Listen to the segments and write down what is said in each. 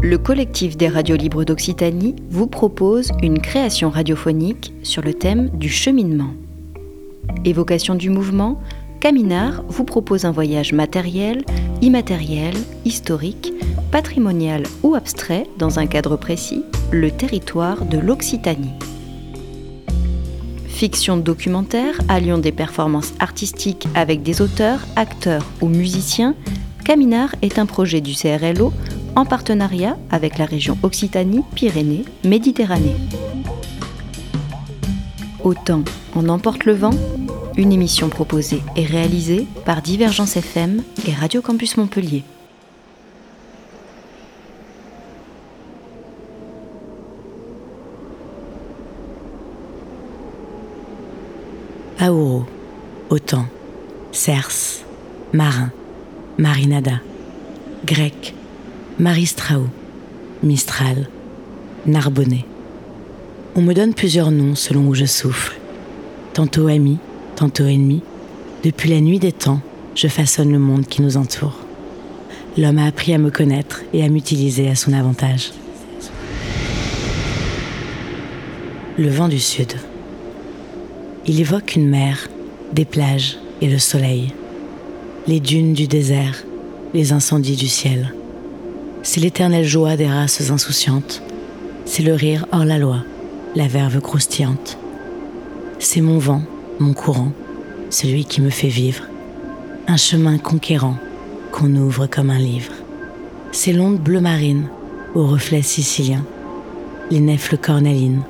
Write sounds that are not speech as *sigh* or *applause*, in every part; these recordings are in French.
Le collectif des radios libres d'Occitanie vous propose une création radiophonique sur le thème du cheminement. Évocation du mouvement, Caminar vous propose un voyage matériel, immatériel, historique, patrimonial ou abstrait dans un cadre précis, le territoire de l'Occitanie. Fiction documentaire alliant des performances artistiques avec des auteurs, acteurs ou musiciens, Caminar est un projet du CRLO en partenariat avec la région Occitanie-Pyrénées-Méditerranée. Autant on emporte le vent, une émission proposée et réalisée par Divergence FM et Radio Campus Montpellier. Aouro, Autant, Cerse, Marin, Marinada, Grec, Maristraou, Mistral, Narbonnet. On me donne plusieurs noms selon où je souffle. Tantôt ami, tantôt ennemi. Depuis la nuit des temps, je façonne le monde qui nous entoure. L'homme a appris à me connaître et à m'utiliser à son avantage. Le vent du sud. Il évoque une mer, des plages et le soleil. Les dunes du désert, les incendies du ciel. C'est l'éternelle joie des races insouciantes. C'est le rire hors la loi, la verve croustillante. C'est mon vent, mon courant, celui qui me fait vivre. Un chemin conquérant qu'on ouvre comme un livre. C'est l'onde bleu marine aux reflets siciliens. Les nefles cornalines,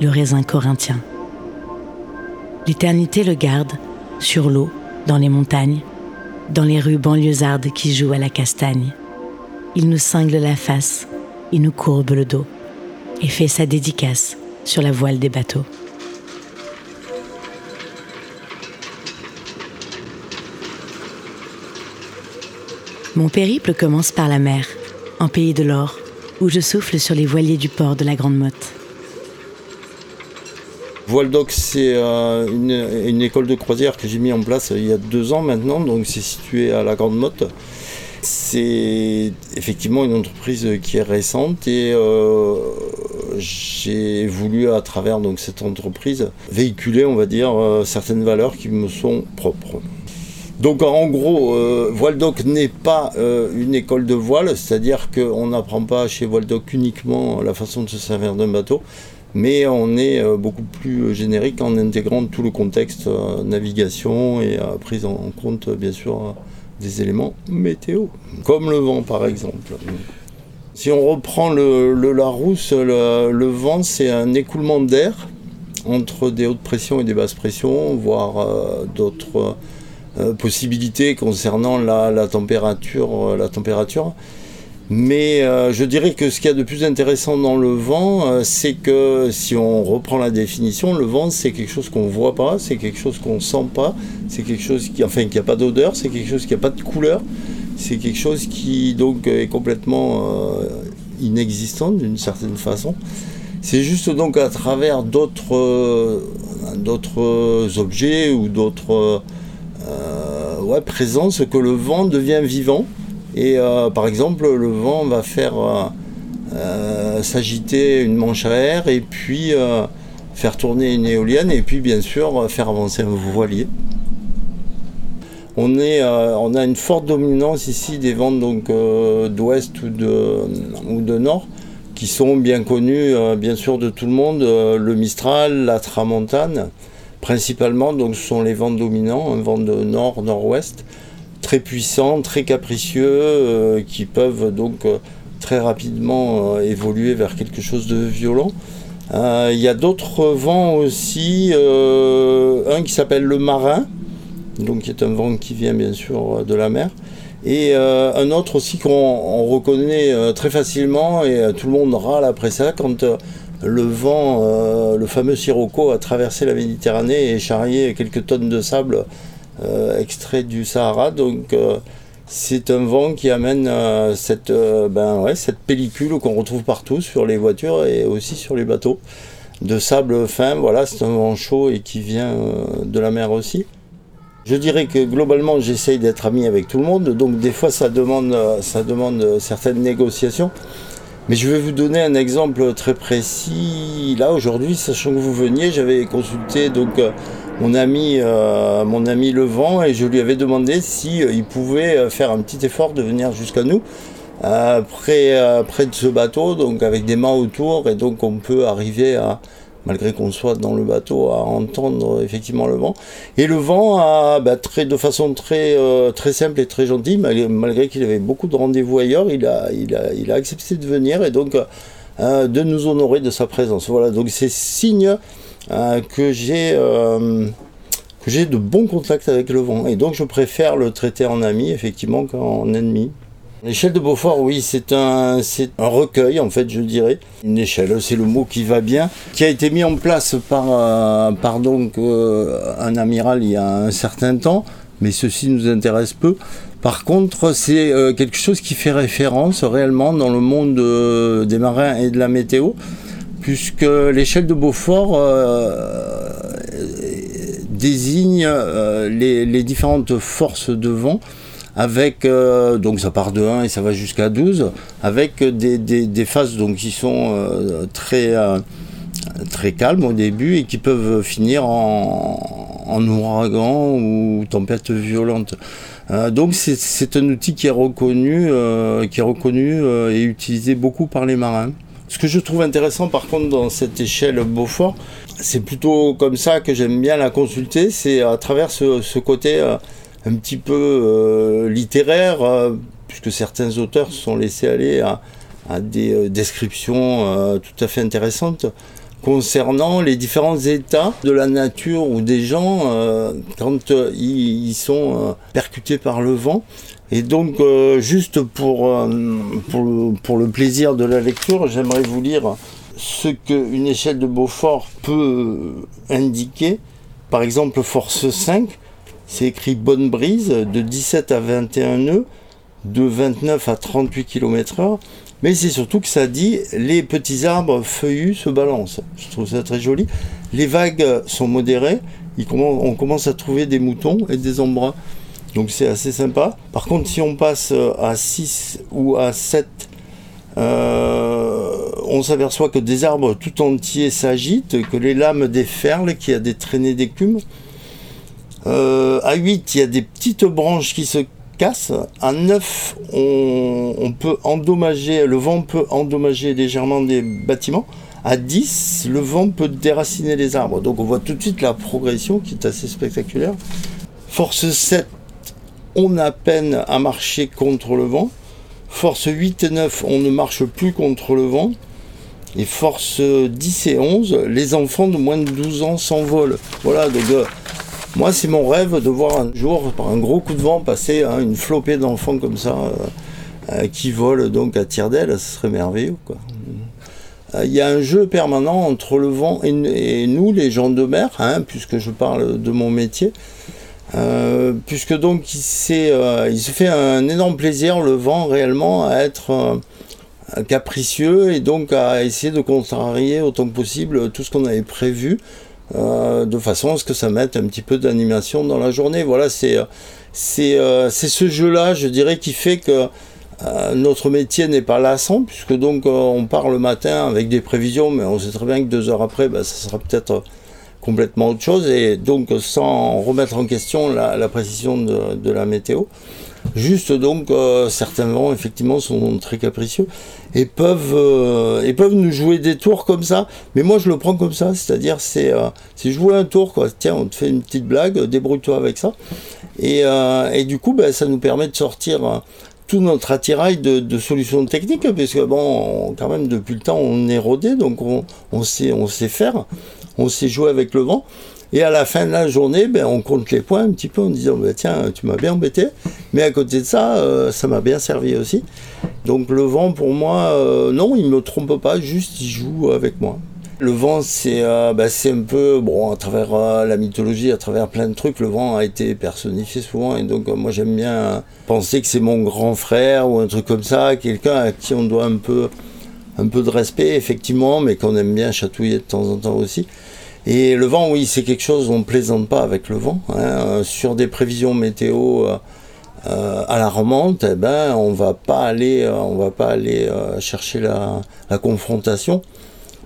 le raisin corinthien. L'éternité le garde, sur l'eau, dans les montagnes, dans les rues banlieusardes qui jouent à la castagne. Il nous cingle la face, il nous courbe le dos et fait sa dédicace sur la voile des bateaux. Mon périple commence par la mer, en pays de l'or, où je souffle sur les voiliers du port de la Grande Motte. Voile d'Oc, c'est euh, une, école de croisière que j'ai mis en place il y a deux ans maintenant, donc c'est situé à la Grande Motte. C'est effectivement une entreprise qui est récente et euh, j'ai voulu à travers donc, cette entreprise véhiculer, on va dire, euh, certaines valeurs qui me sont propres. Donc en gros, euh, Voile Doc n'est pas une école de voile, c'est-à-dire qu'on n'apprend pas chez Voile Doc uniquement la façon de se servir d'un bateau, mais on est beaucoup plus générique en intégrant tout le contexte navigation et prise en compte bien sûr des éléments météo, comme le vent par exemple. Si on reprend le, Larousse, le, vent c'est un écoulement d'air entre des hautes pressions et des basses pressions, voire euh, d'autres euh, possibilités concernant la, euh, la température. Mais euh, je dirais que ce qu'il y a de plus intéressant dans le vent, euh, c'est que si on reprend la définition, le vent c'est quelque chose qu'on ne voit pas, c'est quelque chose qu'on ne sent pas, c'est quelque chose qui, enfin, qui n'a pas d'odeur, c'est quelque chose qui n'a pas de couleur, c'est quelque chose qui donc est complètement euh, inexistant d'une certaine façon. C'est juste donc à travers d'autres objets ou d'autres présences que le vent devient vivant. Et euh, par exemple, le vent va faire euh, euh, s'agiter une manche à air et puis faire tourner une éolienne et puis bien sûr faire avancer un voilier. On, a une forte dominance ici des vents d'ouest ou de, nord qui sont bien connus bien sûr de tout le monde, le Mistral, la Tramontane principalement, donc ce sont les vents dominants, un vent de nord-nord-ouest très puissants, très capricieux, euh, qui peuvent donc euh, très rapidement euh, évoluer vers quelque chose de violent. Il y a d'autres vents aussi, un qui s'appelle le marin, donc qui est un vent qui vient bien sûr de la mer, et un autre aussi qu'on reconnaît très facilement, et tout le monde râle après ça, quand le vent, le fameux Sirocco, a traversé la Méditerranée et charrié quelques tonnes de sable extrait du Sahara. Donc euh, c'est un vent qui amène euh, cette, ben, ouais, cette pellicule qu'on retrouve partout sur les voitures et aussi sur les bateaux. De sable fin, voilà, c'est un vent chaud et qui vient de la mer aussi. Je dirais que globalement, j'essaye d'être ami avec tout le monde, donc des fois, ça demande, ça demande certaines négociations. Mais je vais vous donner un exemple très précis. Là, aujourd'hui, sachant que vous veniez, j'avais consulté donc euh, mon ami, euh, mon ami Levent et je lui avais demandé si euh, pouvait faire un petit effort de venir jusqu'à nous près, près de ce bateau, donc avec des mains autour, et donc on peut arriver à, malgré qu'on soit dans le bateau, à entendre effectivement le vent. Et le vent, a, bah, de façon très, euh, très simple et très gentille, malgré, qu'il avait beaucoup de rendez-vous ailleurs, il a, accepté de venir et donc euh, de nous honorer de sa présence. Voilà, donc c'est signe euh, que j'ai que j'ai de bons contacts avec le vent. Et donc je préfère le traiter en ami, effectivement, qu'en ennemi. L'échelle de Beaufort, oui, c'est un, c'est un recueil, en fait, je dirais. Une échelle, c'est le mot qui va bien, qui a été mis en place par, euh, par donc, euh, un amiral il y a un certain temps, mais ceci nous intéresse peu. Par contre, c'est euh, quelque chose qui fait référence réellement dans le monde des marins et de la météo, puisque l'échelle de Beaufort désigne les, les différentes forces de vent avec euh, donc ça part de 1 et ça va jusqu'à 12 avec des, phases donc qui sont euh, très euh, très calmes au début et qui peuvent finir en, en ouragan ou tempête violente. donc c'est un outil qui est reconnu qui est reconnu et utilisé beaucoup par les marins. Ce que je trouve intéressant par contre dans cette échelle Beaufort, c'est plutôt comme ça que j'aime bien la consulter, c'est à travers ce, côté un petit peu euh, littéraire, euh, puisque certains auteurs se sont laissés aller à, des euh, descriptions tout à fait intéressantes concernant les différents états de la nature ou des gens quand ils, sont percutés par le vent. Et donc, juste pour, pour, pour, le plaisir de la lecture, j'aimerais vous lire ce qu'une échelle de Beaufort peut indiquer. Par exemple, force 5, c'est écrit bonne brise de 17 à 21 nœuds, de 29 à 38 km/h. Mais c'est surtout que ça dit les petits arbres feuillus se balancent. Je trouve ça très joli. Les vagues sont modérées. on commence à trouver des moutons et des embruns. Donc c'est assez sympa. Par contre, si on passe à 6 ou à 7, euh, on s'aperçoit que des arbres tout entiers s'agitent, que les lames déferlent, qu'il y a des traînées d'écume. Euh, à 8, il y a des petites branches qui se cassent. À 9, on, peut endommager, le vent peut endommager légèrement des bâtiments. À 10, le vent peut déraciner les arbres. Donc on voit tout de suite la progression qui est assez spectaculaire. Force 7, on a peine à marcher contre le vent. Force 8 et 9, on ne marche plus contre le vent. Et force 10 et 11, les enfants de moins de 12 ans s'envolent. Voilà, donc euh, moi, c'est mon rêve de voir un jour, par un gros coup de vent, passer hein, une flopée d'enfants comme ça, euh, euh, qui volent donc à tire d'aile, ce serait merveilleux. Il y a un jeu permanent entre le vent et, nous, les gens de mer, hein, puisque je parle de mon métier. Puisque donc il, il, se fait un énorme plaisir, le vent réellement, à être capricieux et donc à essayer de contrarier autant que possible tout ce qu'on avait prévu euh, de façon à ce que ça mette un petit peu d'animation dans la journée. Voilà, c'est euh, ce jeu-là, je dirais, qui fait que euh, notre métier n'est pas lassant, puisque donc on part le matin avec des prévisions, mais on sait très bien que deux heures après, ben, ça sera peut-être complètement autre chose, et donc sans remettre en question la, précision de, la météo. Juste donc, euh, certains vents, effectivement, sont très capricieux et peuvent, euh, et peuvent nous jouer des tours comme ça. Mais moi, je le prends comme ça, c'est-à-dire, c'est euh, jouer un tour, quoi. Tiens, on te fait une petite blague, débrouille-toi avec ça. Et, et, du coup, ben, ça nous permet de sortir tout notre attirail de, solutions techniques, parce que bon, quand même, depuis le temps, on est rodé, donc on, on, sait, on sait faire, on sait jouer avec le vent. Et à la fin de la journée, ben, on compte les points un petit peu en disant ben, tiens, tu m'as bien embêté, mais à côté de ça, euh, ça m'a bien servi aussi. Donc le vent, pour moi, euh, non, il ne me trompe pas, juste il joue avec moi. Le vent, c'est euh, ben, un peu, bon, à travers la mythologie, à travers plein de trucs, le vent a été personnifié souvent, et donc moi j'aime bien penser que c'est mon grand frère ou un truc comme ça, quelqu'un à qui on doit un peu, un peu de respect, effectivement, mais qu'on aime bien chatouiller de temps en temps aussi. Et le vent, oui, c'est quelque chose, on ne plaisante pas avec le vent. Hein. Sur des prévisions météo euh, à la remonte, eh ben, on va pas aller, euh, on va pas aller euh, chercher la, la, confrontation,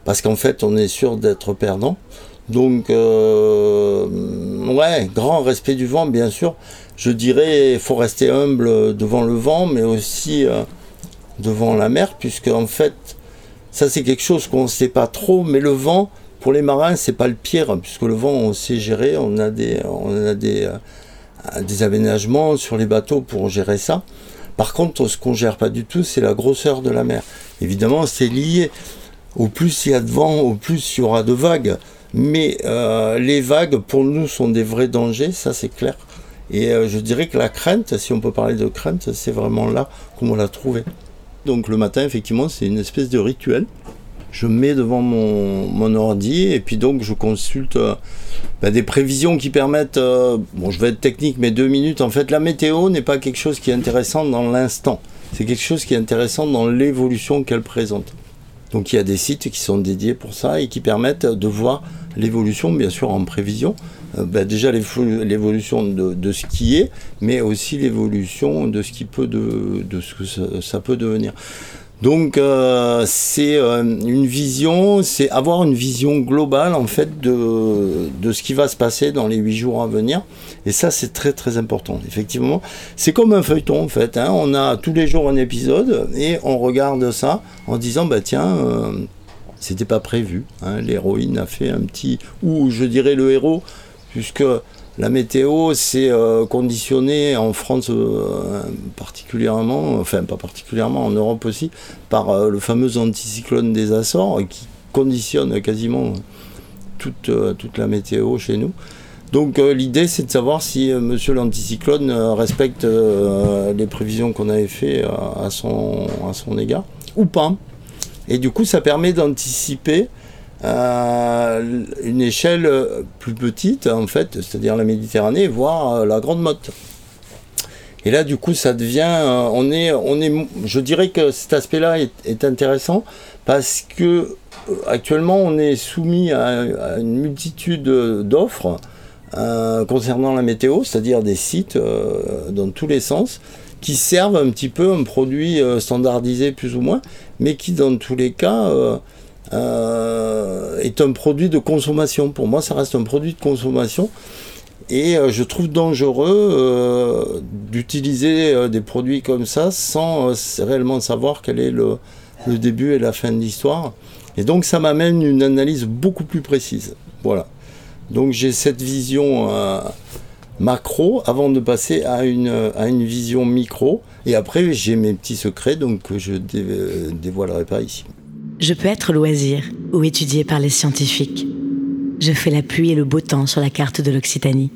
parce qu'en fait, on est sûr d'être perdant. Donc, ouais, grand respect du vent, bien sûr. Je dirais, il faut rester humble devant le vent, mais aussi devant la mer, puisque en fait, ça c'est quelque chose qu'on ne sait pas trop, mais le vent, pour les marins, c'est pas le pire, puisque le vent, on sait gérer, on a des, on a des des aménagements sur les bateaux pour gérer ça. Par contre, ce qu'on gère pas du tout, c'est la grosseur de la mer. Évidemment, c'est lié. Au plus il y a de vent, au plus il y aura de vagues. Mais euh, les vagues, pour nous, sont des vrais dangers, ça c'est clair. Et euh, je dirais que la crainte, si on peut parler de crainte, c'est vraiment là qu'on l'a trouvé. Donc le matin, effectivement, c'est une espèce de rituel. Je mets devant mon, mon, ordi et puis donc je consulte euh, bah, des prévisions qui permettent, euh, bon je vais être technique mais deux minutes, en fait la météo n'est pas quelque chose qui est intéressant dans l'instant, c'est quelque chose qui est intéressant dans l'évolution qu'elle présente. Donc il y a des sites qui sont dédiés pour ça et qui permettent de voir l'évolution, bien sûr en prévision, bah, déjà l'évolution de, ce qui est, mais aussi l'évolution de ce qui peut de, de ce que ça peut devenir. Donc euh, c'est euh, une vision, c'est avoir une vision globale en fait de, de ce qui va se passer dans les huit jours à venir. Et ça c'est très très important. Effectivement, c'est comme un feuilleton en fait. Hein. On a tous les jours un épisode et on regarde ça en disant bah tiens. Euh, c'était pas prévu. Hein. L'héroïne a fait un petit, ou je dirais le héros, puisque la météo, c'est euh, conditionné en France euh, particulièrement, enfin pas particulièrement, en Europe aussi, par euh, le fameux anticyclone des Açores qui conditionne quasiment toute, toute la météo chez nous. Donc l'idée c'est de savoir si monsieur l'anticyclone respecte les prévisions qu'on avait fait à, son, à son égard ou pas. Et du coup ça permet d'anticiper à une échelle plus petite, en fait, c'est-à-dire la Méditerranée, voire euh, la Grande Motte. Et là, du coup, ça devient, euh, on est, je dirais que cet aspect-là est, intéressant parce que euh, actuellement, on est soumis à, une multitude d'offres concernant la météo, c'est-à-dire des sites dans tous les sens qui servent un petit peu un produit standardisé plus ou moins, mais qui dans tous les cas est un produit de consommation. Pour moi, ça reste un produit de consommation. Et euh, je trouve dangereux euh, d'utiliser des produits comme ça sans réellement savoir quel est le, début et la fin de l'histoire. Et donc ça m'amène une analyse beaucoup plus précise. Voilà. Donc j'ai cette vision macro avant de passer à une, à une vision micro. Et après j'ai mes petits secrets donc que je ne dévoilerai pas ici. Je peux être loisir ou étudié par les scientifiques. Je fais la pluie et le beau temps sur la carte de l'Occitanie.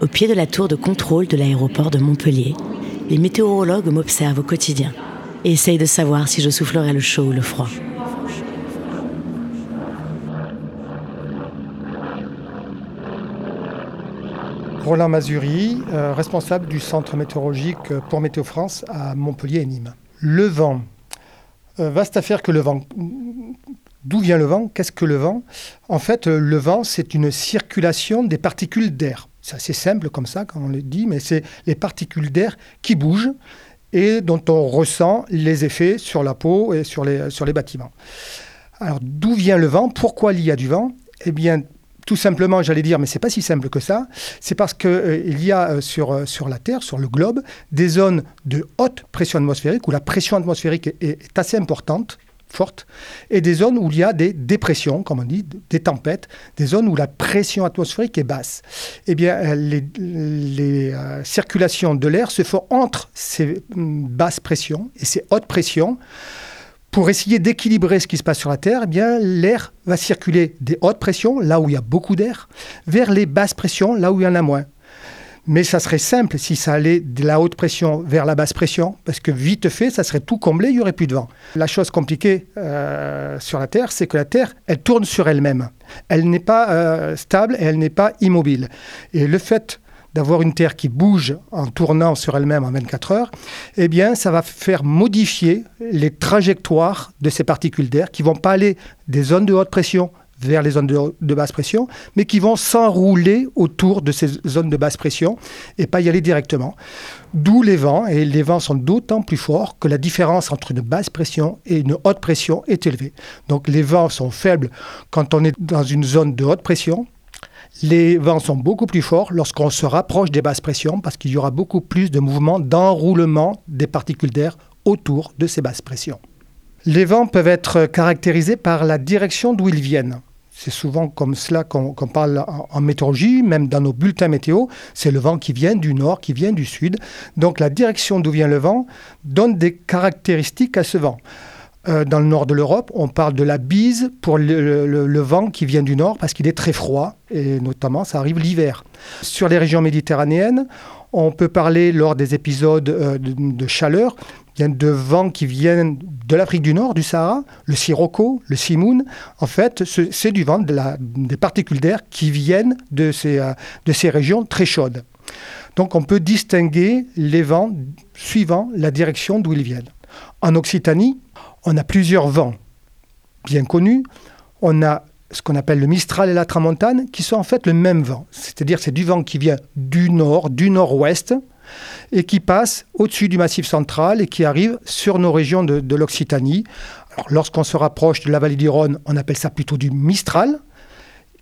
Au pied de la tour de contrôle de l'aéroport de Montpellier, les météorologues m'observent au quotidien et essayent de savoir si je soufflerai le chaud ou le froid. Roland Mazuri, euh, responsable du centre météorologique pour Météo France à Montpellier et Nîmes. Le vent, vaste affaire que le vent. D'où vient le vent? Qu'est-ce que le vent? En fait, euh, le vent, c'est une circulation des particules d'air. C'est assez simple comme ça quand on le dit, mais c'est les particules d'air qui bougent et dont on ressent les effets sur la peau et sur les, sur les bâtiments. Alors d'où vient le vent? Pourquoi il y a du vent? Eh bien, tout simplement, j'allais dire, mais c'est pas si simple que ça. C'est parce qu'il euh, y a euh, sur, euh, sur la Terre, sur le globe, des zones de haute pression atmosphérique où la pression atmosphérique est, assez importante, forte, et des zones où il y a des dépressions, comme on dit, des tempêtes, des zones où la pression atmosphérique est basse. Eh bien, les, les circulations de l'air se font entre ces mm, basses pressions et ces hautes pressions pour essayer d'équilibrer ce qui se passe sur la Terre, eh bien, l'air va circuler des hautes pressions, là où il y a beaucoup d'air, vers les basses pressions, là où il y en a moins. Mais ça serait simple si ça allait de la haute pression vers la basse pression, parce que vite fait, ça serait tout comblé, il n'y aurait plus de vent. La chose compliquée euh, sur la Terre, c'est que la Terre, elle tourne sur elle-même. Elle n'est pas euh, stable et elle n'est pas immobile. Et le fait d'avoir une Terre qui bouge en tournant sur elle-même en 24 heures, eh bien, ça va faire modifier les trajectoires de ces particules d'air qui vont pas aller des zones de haute pression vers les zones de, basse pression, mais qui vont s'enrouler autour de ces zones de basse pression et pas y aller directement. D'où les vents, et les vents sont d'autant plus forts que la différence entre une basse pression et une haute pression est élevée. Donc les vents sont faibles quand on est dans une zone de haute pression, les vents sont beaucoup plus forts lorsqu'on se rapproche des basses pressions parce qu'il y aura beaucoup plus de mouvements d'enroulement des particules d'air autour de ces basses pressions. Les vents peuvent être caractérisés par la direction d'où ils viennent. C'est souvent comme cela qu'on parle en, météorologie, même dans nos bulletins météo. C'est le vent qui vient du nord, qui vient du sud. Donc la direction d'où vient le vent donne des caractéristiques à ce vent. Euh, dans le nord de l'Europe, on parle de la bise pour le, vent qui vient du nord parce qu'il est très froid et notamment ça arrive l'hiver. Sur les régions méditerranéennes, on peut parler lors des épisodes euh, de, chaleur de vents qui viennent de l'Afrique du Nord, du Sahara, le sirocco, le simoun. En fait, c'est du vent, des particules d'air qui viennent de ces, euh, de ces régions très chaudes. Donc on peut distinguer les vents suivant la direction d'où ils viennent. En Occitanie, on a plusieurs vents bien connus. On a ce qu'on appelle le Mistral et la Tramontane, qui sont en fait le même vent. C'est-à-dire c'est du vent qui vient du nord, du nord-ouest, et qui passe au-dessus du massif central et qui arrive sur nos régions de, l'Occitanie. Lorsqu'on se rapproche de la vallée du Rhône, on appelle ça plutôt du Mistral,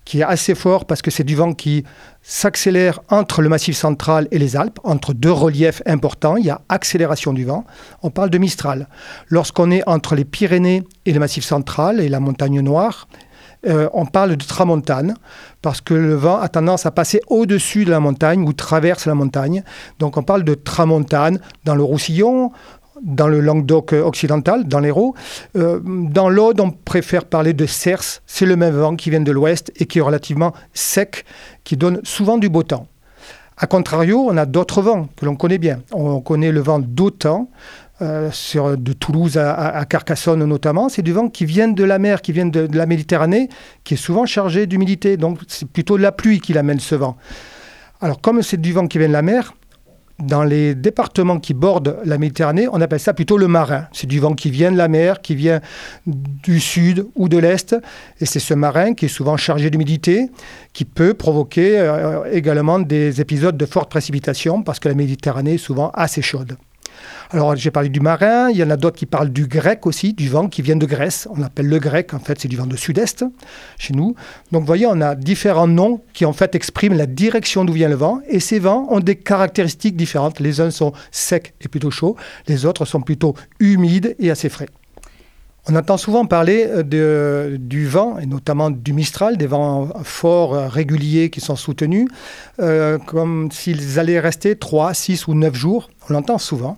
qui est assez fort parce que c'est du vent qui s'accélère entre le massif central et les Alpes, entre deux reliefs importants, il y a accélération du vent, on parle de Mistral. Lorsqu'on est entre les Pyrénées et le massif central et la montagne noire, euh, on parle de tramontane, parce que le vent a tendance à passer au-dessus de la montagne ou traverse la montagne. Donc on parle de tramontane dans le Roussillon, dans le Languedoc occidental, dans l'Hérault. Euh, dans l'Aude, on préfère parler de cerce. C'est le même vent qui vient de l'ouest et qui est relativement sec, qui donne souvent du beau temps. A contrario, on a d'autres vents que l'on connaît bien. On connaît le vent d'autant, euh, de Toulouse à, Carcassonne notamment. C'est du vent qui vient de la mer, qui vient de, de la Méditerranée, qui est souvent chargé d'humidité. Donc c'est plutôt de la pluie qui l'amène ce vent. Alors comme c'est du vent qui vient de la mer, dans les départements qui bordent la Méditerranée, on appelle ça plutôt le marin. C'est du vent qui vient de la mer, qui vient du sud ou de l'est. Et c'est ce marin qui est souvent chargé d'humidité, qui peut provoquer euh, également des épisodes de forte précipitation, parce que la Méditerranée est souvent assez chaude. Alors j'ai parlé du marin, il y en a d'autres qui parlent du grec aussi, du vent qui vient de Grèce. On appelle le grec, en fait c'est du vent de sud-est chez nous. Donc vous voyez, on a différents noms qui en fait expriment la direction d'où vient le vent. Et ces vents ont des caractéristiques différentes. Les uns sont secs et plutôt chauds, les autres sont plutôt humides et assez frais. On entend souvent parler euh, du vent, et notamment du Mistral, des vents forts, euh, réguliers qui sont soutenus, euh, comme s'ils allaient rester 3, 6 ou 9 jours. On l'entend souvent.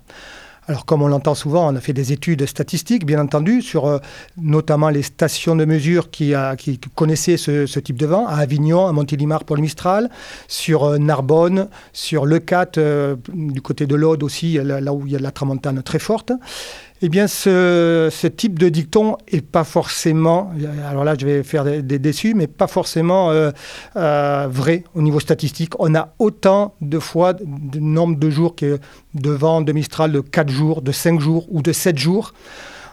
Alors comme on l'entend souvent, on a fait des études statistiques, bien entendu, sur notamment les stations de mesure qui, connaissaient ce, type de vent, à Avignon, à Montélimar pour le Mistral, sur Narbonne, sur Le Cat, du côté de l'Aude aussi, là, où il y a de la tramontane très forte. Eh bien, ce, type de dicton est pas forcément, alors là je vais faire des, déçus, mais pas forcément euh, euh, vrai au niveau statistique. On a autant de fois de nombre de jours que de vent de Mistral de 4 jours, de 5 jours ou de 7 jours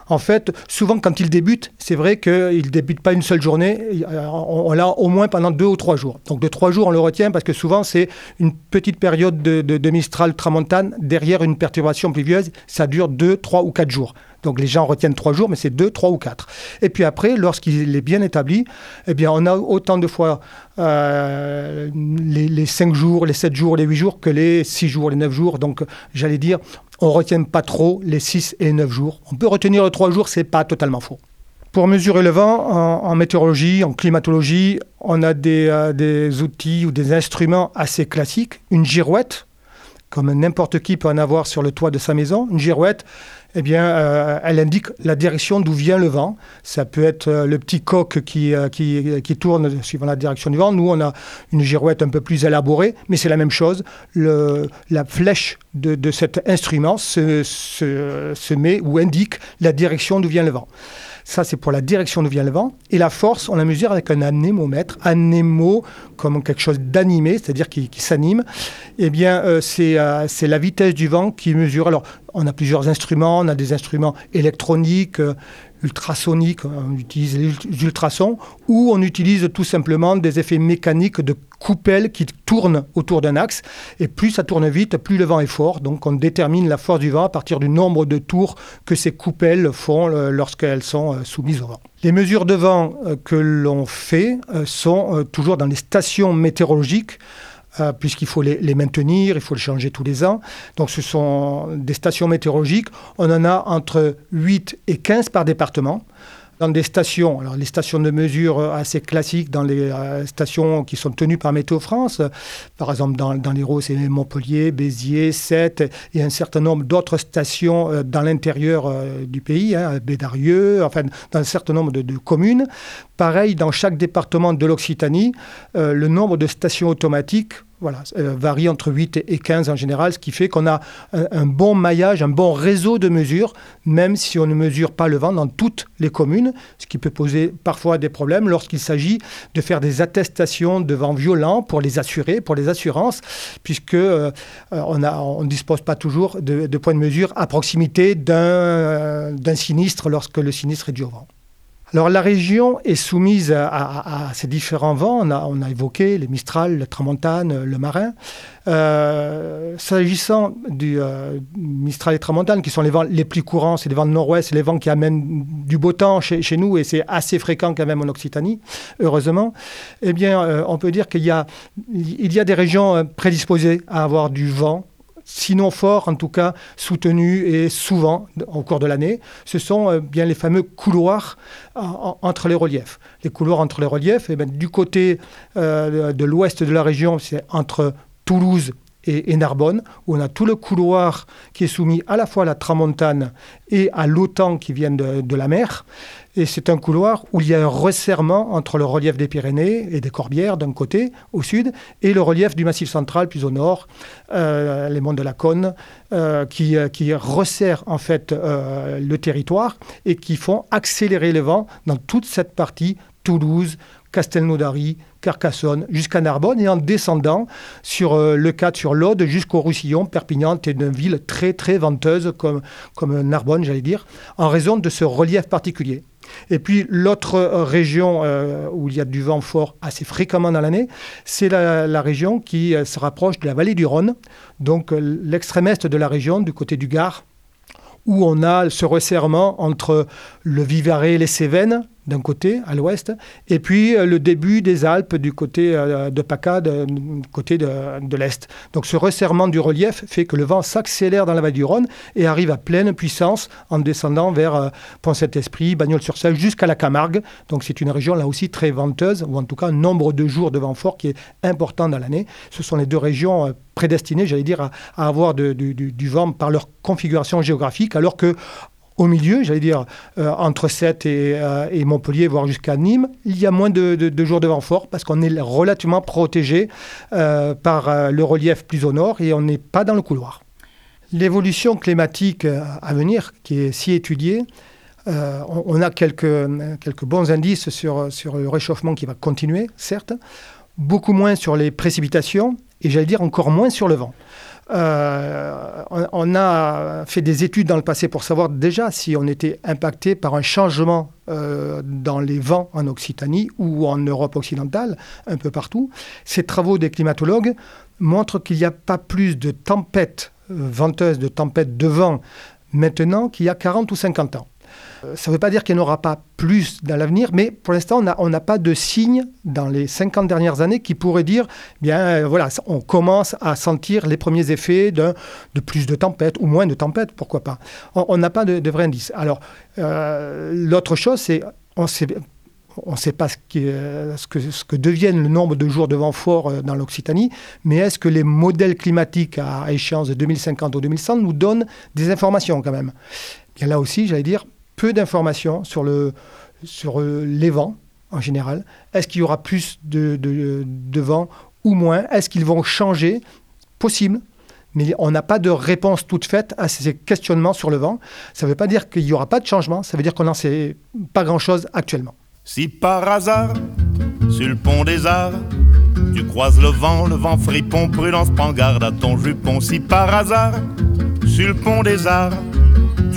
en fait, souvent quand il débute, c'est vrai qu'il ne débute pas une seule journée, on, l'a au moins pendant deux ou trois jours. Donc de trois jours, on le retient parce que souvent c'est une petite période de, Mistral tramontane derrière une perturbation pluvieuse, ça dure deux, trois ou quatre jours. Donc les gens retiennent trois jours, mais c'est deux, trois ou quatre. Et puis après, lorsqu'il est bien établi, eh bien, on a autant de fois euh, les, cinq jours, les sept jours, les huit jours que les six jours, les neuf jours. Donc j'allais dire, on ne retient pas trop les six et neuf jours. On peut retenir les trois jours, c'est pas totalement faux. Pour mesurer le vent, en, météorologie, en climatologie, on a euh, des outils ou des instruments assez classiques. Une girouette, comme n'importe qui peut en avoir sur le toit de sa maison. Une girouette, eh bien, euh, elle indique la direction d'où vient le vent. Ça peut être euh, le petit coq qui, euh, qui, qui, tourne suivant la direction du vent. Nous, on a une girouette un peu plus élaborée, mais c'est la même chose. La flèche de, de cet instrument se, se, se met ou indique la direction d'où vient le vent. Ça, c'est pour la direction d'où vient le vent. Et la force, on la mesure avec un anémomètre. Anémo, comme quelque chose d'animé, c'est-à-dire qui, qui s'anime. Eh bien, c'est la vitesse du vent qui mesure. Alors, on a plusieurs instruments, on a des instruments électroniques, ultrasoniques, on utilise les ultrasons, ou on utilise tout simplement des effets mécaniques de coupelles qui tournent autour d'un axe. Et plus ça tourne vite, plus le vent est fort. Donc on détermine la force du vent à partir du nombre de tours que ces coupelles font euh, lorsqu'elles sont euh, soumises au vent. Les mesures de vent euh, que l'on fait sont toujours dans les stations météorologiques. Puisqu'il faut les, maintenir, il faut les changer tous les ans. Donc ce sont des stations météorologiques. On en a entre 8 et 15 par département dans des stations, alors les stations de mesure assez classiques, dans les euh, stations qui sont tenues par Météo France, par exemple dans, dans l'Hérault, c'est Montpellier, Béziers, Sète, et un certain nombre d'autres stations euh, dans l'intérieur euh, du pays, hein, Bédarieux, enfin dans un certain nombre de communes. Pareil, dans chaque département de l'Occitanie, le nombre de stations automatiques voilà, euh, varie entre 8 et 15 en général, ce qui fait qu'on a un, bon maillage, un bon réseau de mesures, même si on ne mesure pas le vent dans toutes les communes, ce qui peut poser parfois des problèmes lorsqu'il s'agit de faire des attestations de vent violent pour les assurer, pour les assurances, puisque euh, on ne dispose pas toujours de, de, points de mesure à proximité d'un sinistre lorsque le sinistre est dû au vent. Alors la région est soumise à, ces différents vents. On a, évoqué les Mistral, le Tramontane, le Marin. Euh, s'agissant du euh, Mistral et Tramontane, qui sont les vents les plus courants, c'est les vents de nord-ouest, les vents qui amènent du beau temps chez, nous, et c'est assez fréquent quand même en Occitanie, heureusement. Eh bien, euh, on peut dire qu'il y y a des régions prédisposées à avoir du vent sinon fort, en tout cas soutenu et souvent au cours de l'année, ce sont euh, bien les fameux couloirs entre les reliefs. Les couloirs entre les reliefs, et eh bien, du côté euh, de l'ouest de la région, c'est entre Toulouse et, Narbonne, où on a tout le couloir qui est soumis à la fois à la tramontane et à l'OTAN qui viennent de, la mer. Et c'est un couloir où il y a un resserrement entre le relief des Pyrénées et des Corbières d'un côté, au sud, et le relief du Massif central, plus au nord, euh, les monts de la Cône, euh, qui, euh, qui resserrent en fait le territoire et qui font accélérer les vents dans toute cette partie Toulouse, Castelnaudary, Carcassonne, jusqu'à Narbonne, et en descendant sur euh, le Cat, sur l'Aude, jusqu'au Roussillon, Perpignan est une ville très très venteuse, comme, comme Narbonne, j'allais dire, en raison de ce relief particulier. Et puis l'autre euh, région euh, où il y a du vent fort assez fréquemment dans l'année, c'est la, région qui se rapproche de la vallée du Rhône, donc l'extrême est de la région, du côté du Gard, où on a ce resserrement entre le Vivarais et les Cévennes, d'un côté, à l'ouest, et puis euh, le début des Alpes du côté euh, de PACA, du côté de, l'est. Donc ce resserrement du relief fait que le vent s'accélère dans la vallée du Rhône et arrive à pleine puissance en descendant vers euh, Pont-Saint-Esprit, Bagnols-sur-Celle, jusqu'à la Camargue. Donc c'est une région là aussi très venteuse, ou en tout cas un nombre de jours de vent fort qui est important dans l'année. Ce sont les deux régions prédestinées, j'allais dire, à, avoir du, vent par leur configuration géographique, alors que au milieu, j'allais dire, euh, entre Sète euh, et, Montpellier, voire jusqu'à Nîmes, il y a moins de, jours de vent fort parce qu'on est relativement protégé euh, par le relief plus au nord et on n'est pas dans le couloir. L'évolution climatique à venir, qui est si étudiée, on, a quelques, quelques bons indices sur, sur le réchauffement qui va continuer, certes, beaucoup moins sur les précipitations et j'allais dire encore moins sur le vent. Euh, on, a fait des études dans le passé pour savoir déjà si on était impacté par un changement euh, dans les vents en Occitanie ou en Europe occidentale, un peu partout. Ces travaux des climatologues montrent qu'il n'y a pas plus de tempêtes euh, venteuses, de tempêtes de vent maintenant qu'il y a 40 ou 50 ans. Euh, ça ne veut pas dire qu'il n'y en aura pas plus dans l'avenir, mais pour l'instant, on n'a pas de signe dans les 50 dernières années qui pourrait dire, bien euh, voilà, on commence à sentir les premiers effets de, plus de tempêtes ou moins de tempêtes, pourquoi pas. On n'a pas de, de, vrai indice. Alors, euh, l'autre chose, c'est, on ne sait pas ce, ce, que, ce, que, deviennent le nombre de jours de vent fort dans l'Occitanie, mais est-ce que les modèles climatiques à échéance de 2050 ou 2100 nous donnent des informations quand même? Bien là aussi, j'allais dire, peu d'informations sur, le, sur euh, les vents en général. Est-ce qu'il y aura plus de, de, vent ou moins? Est-ce qu'ils vont changer? Possible. Mais on n'a pas de réponse toute faite à ces questionnements sur le vent. Ça ne veut pas dire qu'il n'y aura pas de changement, ça veut dire qu'on n'en sait pas grand-chose actuellement. Si par hasard, sur le pont des arts, tu croises le vent, le vent fripon, prudence, prends garde à ton jupon. Si par hasard, sur le pont des arts.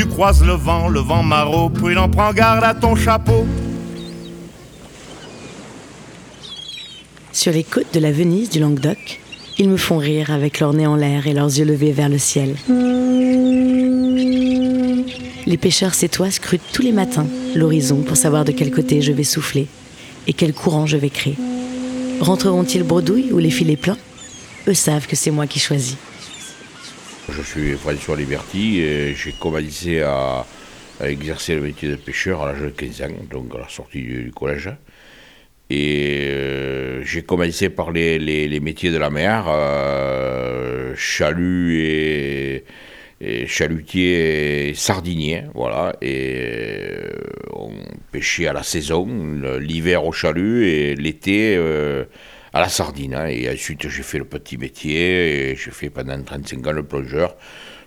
Tu croises le vent, le vent maraud, prudent, prends garde à ton chapeau. Sur les côtes de la Venise du Languedoc, ils me font rire avec leur nez en l'air et leurs yeux levés vers le ciel. Les pêcheurs sétois scrutent tous les matins l'horizon pour savoir de quel côté je vais souffler et quel courant je vais créer. Rentreront-ils bredouilles ou les filets pleins? Eux savent que c'est moi qui choisis. Je suis François Liberty et j'ai commencé à, exercer le métier de pêcheur à l'âge de 15 ans, donc à la sortie du, collège. Et euh, j'ai commencé par les, métiers de la mer, euh, chalut et, chalutier et sardinier, voilà. Et euh, on pêchait à la saison, l'hiver au chalut et l'été à la sardine. Hein. Et ensuite, j'ai fait le petit métier et j'ai fait pendant 35 ans le plongeur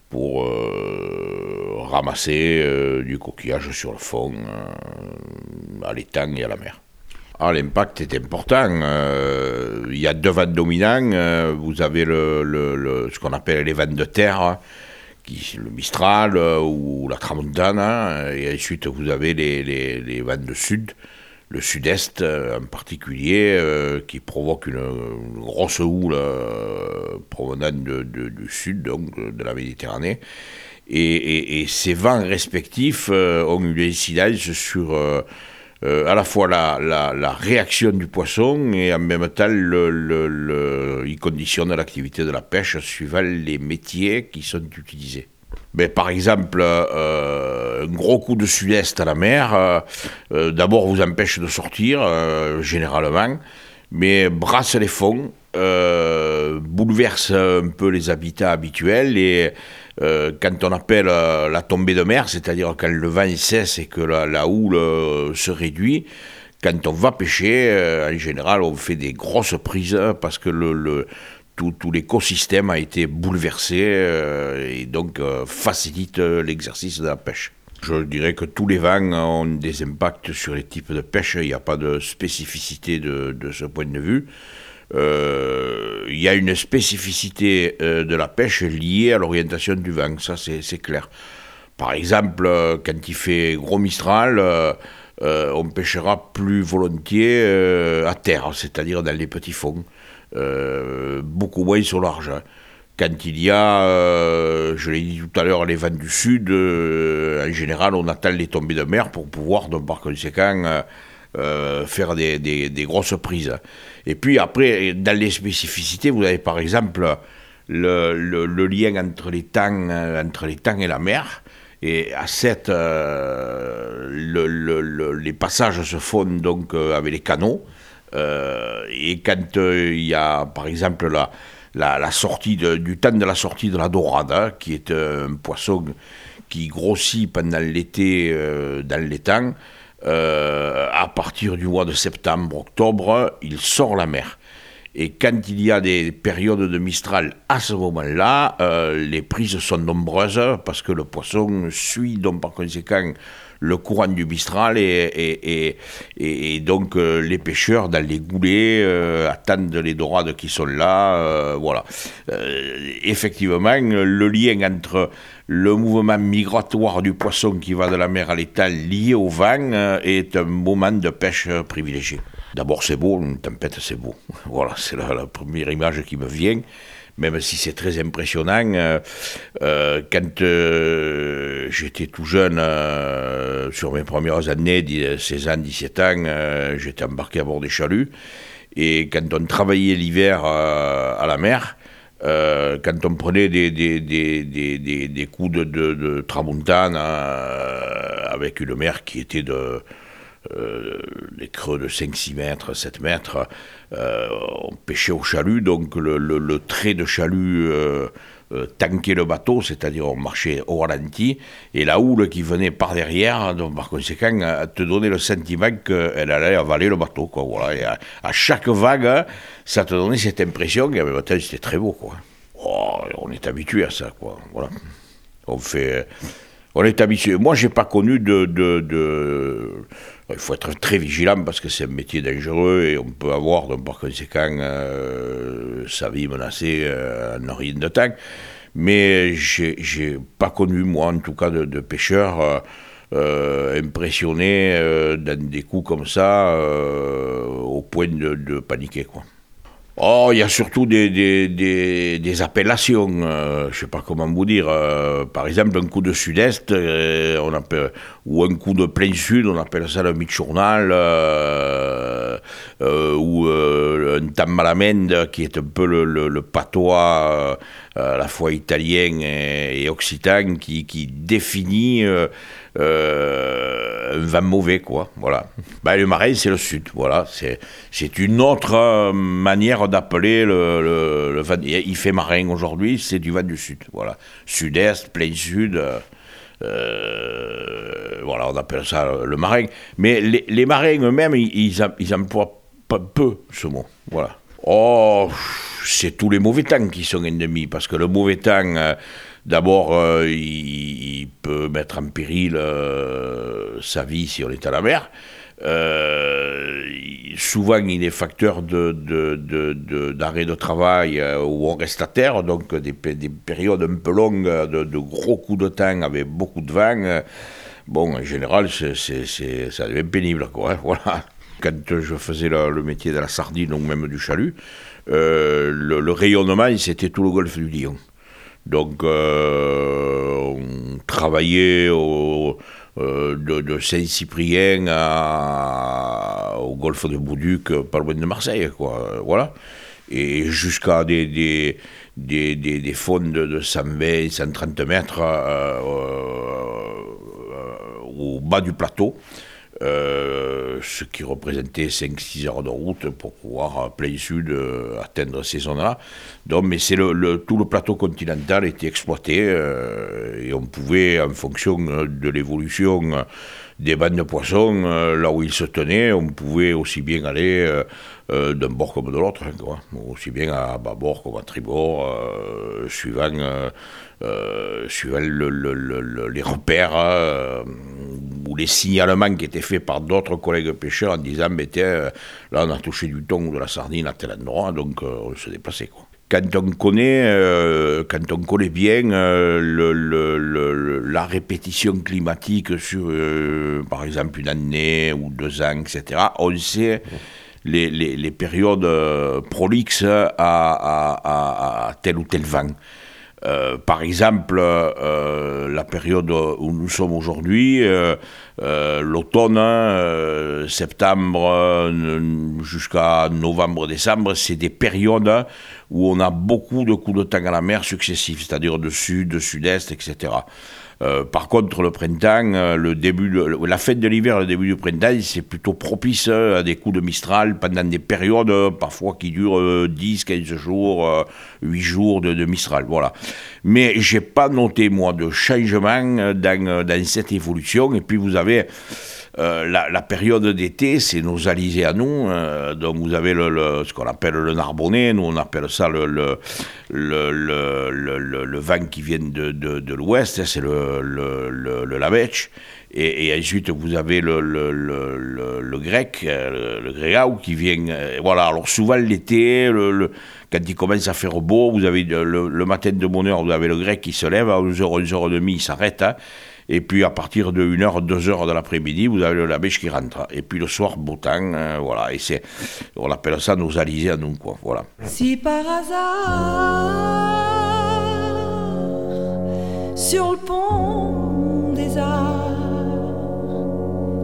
pour euh, ramasser euh, du coquillage sur le fond, euh, à l'étang et à la mer. Ah, l'impact est important. Il y a deux vents dominants. vous avez le, ce qu'on appelle les vents de terre, hein, qui, le Mistral ou la Tramontane. Hein. et ensuite, vous avez les, les, les vents de sud le sud-est euh, en particulier, euh, qui provoque une, grosse houle euh, provenant du sud, donc de la Méditerranée. Et, ces vents respectifs ont eu des incidences sur à la fois la, réaction du poisson et en même temps, le, il conditionne l'activité de la pêche suivant les métiers qui sont utilisés. Mais par exemple, euh, un gros coup de sud-est à la mer, euh, euh, d'abord vous empêche de sortir, généralement, mais brasse les fonds, bouleverse un peu les habitats habituels et quand on appelle la tombée de mer, c'est-à-dire quand le vent cesse et que la, houle se réduit, quand on va pêcher, en général, on fait des grosses prises parce que le, tout, l'écosystème a été bouleversé euh, et donc euh, facilite euh, l'exercice de la pêche. Je dirais que tous les vents ont des impacts sur les types de pêche, il n'y a pas de spécificité de, ce point de vue. il y a une spécificité de la pêche liée à l'orientation du vent, ça c'est clair. Par exemple, quand il fait gros mistral, on pêchera plus volontiers à terre, c'est-à-dire dans les petits fonds. Euh, beaucoup moins sur l'argent. Hein. Quand il y a, euh, je l'ai dit tout à l'heure, les vents du sud, euh, en général, on attend les tombées de mer pour pouvoir, donc par conséquent, faire des, des, grosses prises. Et puis après, dans les spécificités, vous avez par exemple le, lien entre les tangs, entre les et la mer. Et à cette, le, les passages se font donc avec les canaux. Euh, et quand euh, il y a, par exemple, la, la, sortie du temps de la sortie de la dorade, hein, qui est un poisson qui grossit pendant l'été euh, dans l'étang, à partir du mois de septembre, octobre, il sort la mer. Et quand il y a des périodes de Mistral à ce moment-là, les prises sont nombreuses parce que le poisson suit donc par conséquent le courant du Mistral et, et, donc euh, les pêcheurs dans les goulets euh, attendent les dorades qui sont là. Euh, voilà. effectivement, le lien entre le mouvement migratoire du poisson qui va de la mer à l'étang lié au vent est un moment de pêche privilégié. D'abord, c'est beau, une tempête, c'est beau. *laughs* Voilà, c'est la, première image qui me vient même si c'est très impressionnant. Euh, euh, quand euh, j'étais tout jeune, sur mes premières années, 16 ans, 17 ans, j'étais embarqué à bord des chaluts. Et quand on travaillait l'hiver à la mer, quand on prenait des, des, des, des coups de, de, de tramontane avec une mer qui était de euh, les creux de 5-6 mètres, 7 mètres, euh, on pêchait au chalut, donc le, trait de chalut euh, tanquait le bateau, c'est-à-dire on marchait au ralenti, et la houle qui venait par derrière, donc par conséquent, te donnait le sentiment qu'elle allait avaler le bateau. Quoi, voilà. À, chaque vague, ça te donnait cette impression, et en c'était très beau. Quoi. Oh, on est habitué à ça. Quoi. Voilà. On fait on est habitué. Moi, j'ai pas connu de, Il faut être très vigilant parce que c'est un métier dangereux et on peut avoir, par conséquent, euh, sa vie menacée euh, en rien de temps. Mais j'ai pas connu, moi en tout cas, de, de pêcheurs euh, impressionnés dans des coups comme ça, au point de, de paniquer. Quoi. Oh, il y a surtout des, des, appellations, euh, je sais pas comment vous dire. Euh, par exemple, un coup de sud-est, euh, on appelle, ou un coup de plein sud, on appelle ça le mid-journal, ou un tamalamende, qui est un peu le, patois à la fois italien et, occitan, qui, qui définit un vin mauvais, quoi. Voilà. Ben, le marais, c'est le sud. Voilà. C'est, une autre euh, manière d'appeler le, vin. Il fait marin aujourd'hui, c'est du vin du sud. Voilà. Sud-est, plein sud. Euh, voilà, on appelle ça le marin. Mais les, les marins eux-mêmes, ils, ils emploient pas peu ce mot. Voilà. Oh, c'est tous les mauvais temps qui sont ennemis, parce que le mauvais temps, D'abord, euh, il, peut mettre en péril euh, sa vie si on est à la mer. Euh, souvent, il est facteur d'arrêt de, travail où on reste à terre, donc des, des périodes un peu longues de, gros coups de temps avec beaucoup de vent. Bon, en général, ça devient pénible. Hein. *laughs* Quand je faisais le, métier de la sardine ou même du chalut, le, le, rayonnement, c'était tout le golfe du Lion. Donc, euh, on travaillait au, euh, de, Saint-Cyprien au golfe de Bouduc, pas loin de Marseille, quoi. Voilà. Et jusqu'à des, des, des, fonds de, 120, 130 mètres euh, au bas du plateau. Euh, ce qui représentait 5-6 heures de route pour pouvoir, à plein sud, euh, atteindre ces zones-là. Donc, mais le, tout le plateau continental était exploité euh, et on pouvait, en fonction de l'évolution des bandes de poissons, là où ils se tenaient, on pouvait aussi bien aller d'un bord comme de l'autre, hein, aussi bien à bâbord comme à tribord, suivant euh, suivant les repères euh, ou les signalements qui étaient faits par d'autres collègues pêcheurs en disant mais tiens, euh, là on a touché du thon ou de la sardine à tel endroit, donc on se déplaçait. Quoi. Quand on connaît, quand on connaît bien la répétition climatique sur, par exemple, une année ou deux ans, etc., on sait les, périodes prolixes à, à, tel ou tel vent. Euh, par exemple, euh, la période où nous sommes aujourd'hui, euh, l'automne, hein, septembre jusqu'à novembre-décembre, c'est des périodes où on a beaucoup de coups de temps à la mer successifs, c'est-à-dire de sud, de sud-est, etc. Euh, par contre, le printemps, euh, la fin de l'hiver, le début du printemps, c'est plutôt propice euh, à des coups de Mistral pendant des périodes parfois qui durent 10, 15 jours, 8 jours de, Mistral. Voilà. Mais j'ai pas noté, moi, de changement dans, dans cette évolution. Et puis, vous avez euh, la, période d'été, c'est nos alizés à nous. Euh, donc vous avez ce qu'on appelle le narbonnais, nous on appelle ça le, le, vin qui vient de, l'ouest, c'est le, le, lavech. Et, ensuite, vous avez le, grec, euh, le, gréau qui vient. voilà, alors souvent l'été, quand il commence à faire beau, vous avez le, matin de bonne heure, vous avez le grec qui se lève, à 11h, 11h30, il s'arrête. Hein. Et puis à partir de 1h, 2h de l'après-midi, vous avez la bêche qui rentre. Et puis le soir, beau temps, voilà. On appelle ça nos alizés à nous, quoi. Si par hasard, sur le pont des arts,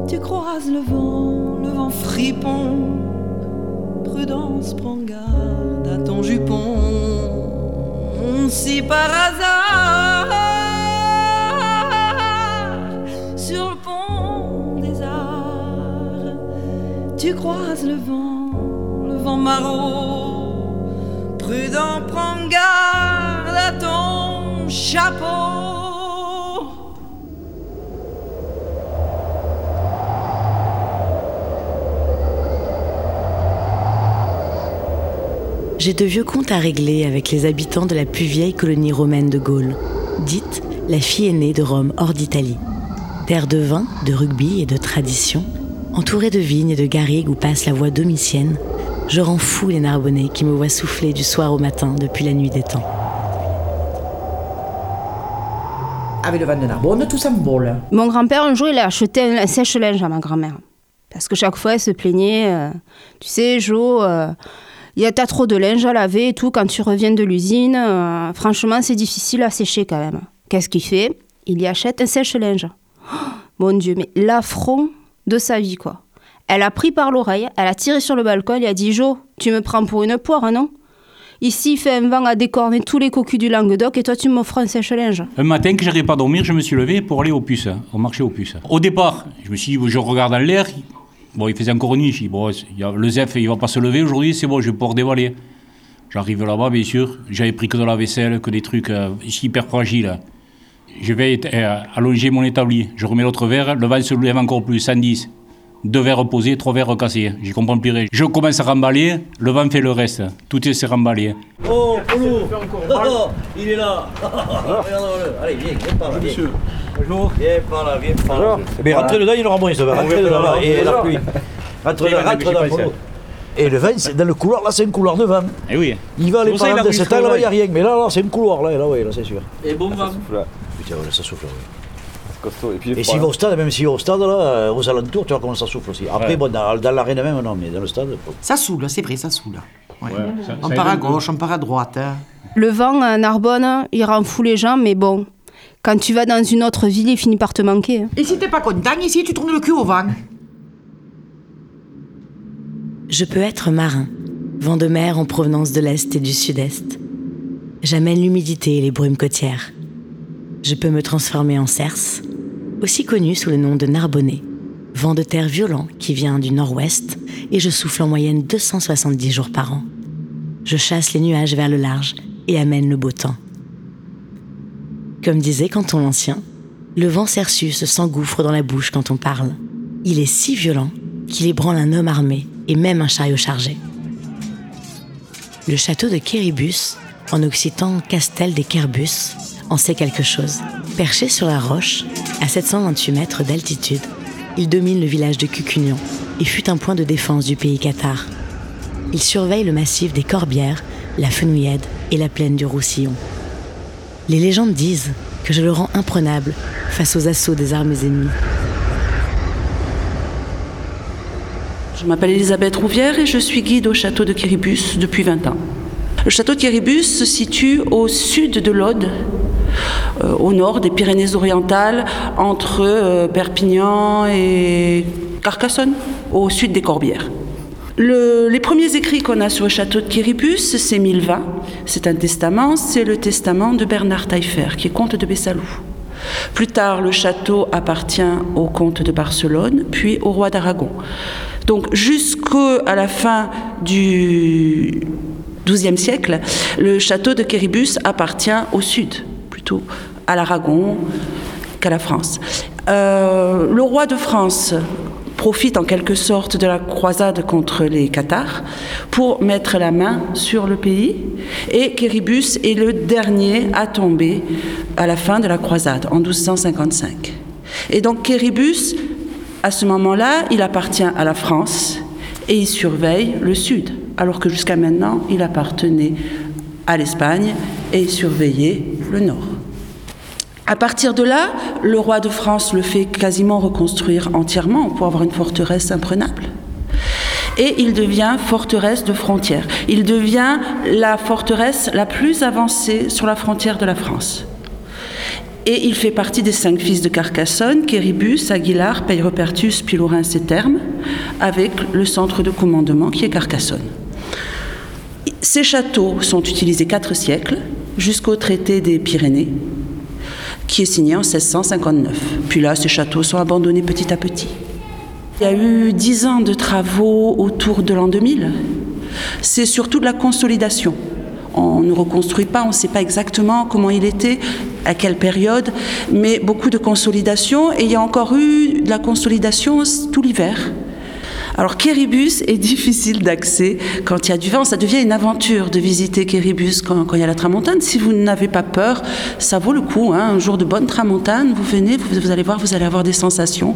tu croises le vent, le vent fripon, prudence, prends garde à ton jupon. Si par hasard, tu croises le vent, le vent maraud. Prudent, prends garde à ton chapeau. J'ai de vieux comptes à régler avec les habitants de la plus vieille colonie romaine de Gaule, dite la fille aînée de Rome hors d'Italie. Terre de vin, de rugby et de tradition, Entouré de vignes et de garrigues où passe la voie domitienne, je rends fou les Narbonnais qui me voient souffler du soir au matin depuis la nuit des temps. avec le vin de Narbonne, tout s'embole. Mon grand-père, un jour, il a acheté un sèche-linge à ma grand-mère. Parce que chaque fois, elle se plaignait. euh, tu sais, Jo, euh, il y a t'as trop de linge à laver et tout. Quand tu reviens de l'usine, euh, franchement, c'est difficile à sécher quand même. Qu'est-ce qu'il fait? Il y achète un sèche-linge. Oh, mon Dieu, mais l'affront de sa vie, quoi. Elle a pris par l'oreille, elle a tiré sur le balcon, elle a dit Jo, tu me prends pour une poire, non? Ici, il fait un vent à décorner tous les cocus du Languedoc et toi, tu m'offres un sèche-linge. Un matin que j'arrivais pas à dormir, je me suis levé pour aller au puces, au marché aux puces. Au départ, je me suis dit, je regarde en l'air, bon, il faisait encore nuit, le Zef, il va pas se lever aujourd'hui, c'est bon, je vais pouvoir dévaler. J'arrive là-bas, bien sûr, j'avais pris que de la vaisselle, que des trucs euh, hyper fragiles. Je vais euh, allonger mon établi, je remets l'autre verre, le vent se lève encore plus, 110. Deux verres posés, trois verres cassés. J'y comprends plus rien. Je commence à remballer, le vent fait le reste. Tout est remballé. Oh, Polo Oh, *laughs* Il est là *laughs* Regarde-le Allez, viens, viens par là, viens. Bonjour. Viens par là, viens par là. Eh Mais rentrez dedans, il aura moins, ça va. Rentrez dedans, là, et la pluie. Rentre Et dedans, madame, rentre je sais dedans, Polo. Et le vin, c'est dans le couloir, là, c'est un couloir de vin. Eh oui. Il va C'est aller par là de pris cet ce angle, il n'y a rien. Mais là, là, c'est un couloir, là, là, oui, là, c'est sûr. Et bon vent. Ça souffle, oui. Costaud. Et puis Et s'il va au stade, même s'il va au stade, là, euh, aux alentours, tu vois comment ça souffle aussi. Après, Ouais. bon, dans, dans l'arène même, non, mais dans le stade. bon. Ça saoule, c'est vrai, ça saoule. Ouais. ça- on ça part à gauche, on part à droite. hein. Le vent à Narbonne, il rend fou les gens, mais bon, quand tu vas dans une autre ville, il finit par te manquer. hein. Et si t'es pas content, ici, tu tournes le cul au vent. Je peux être marin, vent de mer en provenance de l'Est et du Sud-Est. J'amène l'humidité et les brumes côtières. Je peux me transformer en cerce, aussi connu sous le nom de narbonnais, vent de terre violent qui vient du nord-ouest et je souffle en moyenne 270 jours par an. Je chasse les nuages vers le large et amène le beau temps. Comme disait Canton l'Ancien, le vent cersus s'engouffre dans la bouche quand on parle. Il est si violent qu'il ébranle un homme armé et même un chariot chargé. Le château de Kéribus, en occitan Castel des Kerbus, en sait quelque chose. Perché sur la roche, à 728 mètres d'altitude, il domine le village de Cucugnan et fut un point de défense du pays cathare. Il surveille le massif des Corbières, la Fenouillède et la plaine du Roussillon. Les légendes disent que je le rends imprenable face aux assauts des armes ennemies. Je m'appelle Elisabeth Rouvière et je suis guide au château de Kiribus depuis 20 ans. Le château de Kiribus se situe au sud de l'Aude, euh, au nord des Pyrénées-Orientales, entre euh, Perpignan et Carcassonne, au sud des Corbières. Le- les premiers écrits qu'on a sur le château de Kiribus, c'est 1020. C'est un testament, c'est le testament de Bernard Taillefer, qui est comte de Bessalou. Plus tard, le château appartient au comte de Barcelone, puis au roi d'Aragon. Donc jusqu'à la fin du XIIe siècle, le château de Kéribus appartient au sud, plutôt à l'Aragon qu'à la France. Euh, le roi de France profite en quelque sorte de la croisade contre les Cathares pour mettre la main sur le pays et Kéribus est le dernier à tomber à la fin de la croisade en 1255. Et donc Kéribus, à ce moment-là, il appartient à la France et il surveille le sud, alors que jusqu'à maintenant, il appartenait à l'Espagne et il surveillait le nord. À partir de là, le roi de France le fait quasiment reconstruire entièrement pour avoir une forteresse imprenable. Et il devient forteresse de frontière. Il devient la forteresse la plus avancée sur la frontière de la France. Et il fait partie des cinq fils de Carcassonne, Kéribus, Aguilar, Peyrepertus, puis et Terme, avec le centre de commandement qui est Carcassonne. Ces châteaux sont utilisés quatre siècles, jusqu'au traité des Pyrénées, qui est signé en 1659. Puis là, ces châteaux sont abandonnés petit à petit. Il y a eu dix ans de travaux autour de l'an 2000. C'est surtout de la consolidation. On ne reconstruit pas, on ne sait pas exactement comment il était, à quelle période, mais beaucoup de consolidation. Et il y a encore eu de la consolidation tout l'hiver. Alors Kéribus est difficile d'accès quand il y a du vent. Ça devient une aventure de visiter Kéribus quand, il y a la tramontane. Si vous n'avez pas peur, ça vaut le coup. hein. Un jour de bonne tramontane, vous venez, vous allez voir, vous allez avoir des sensations.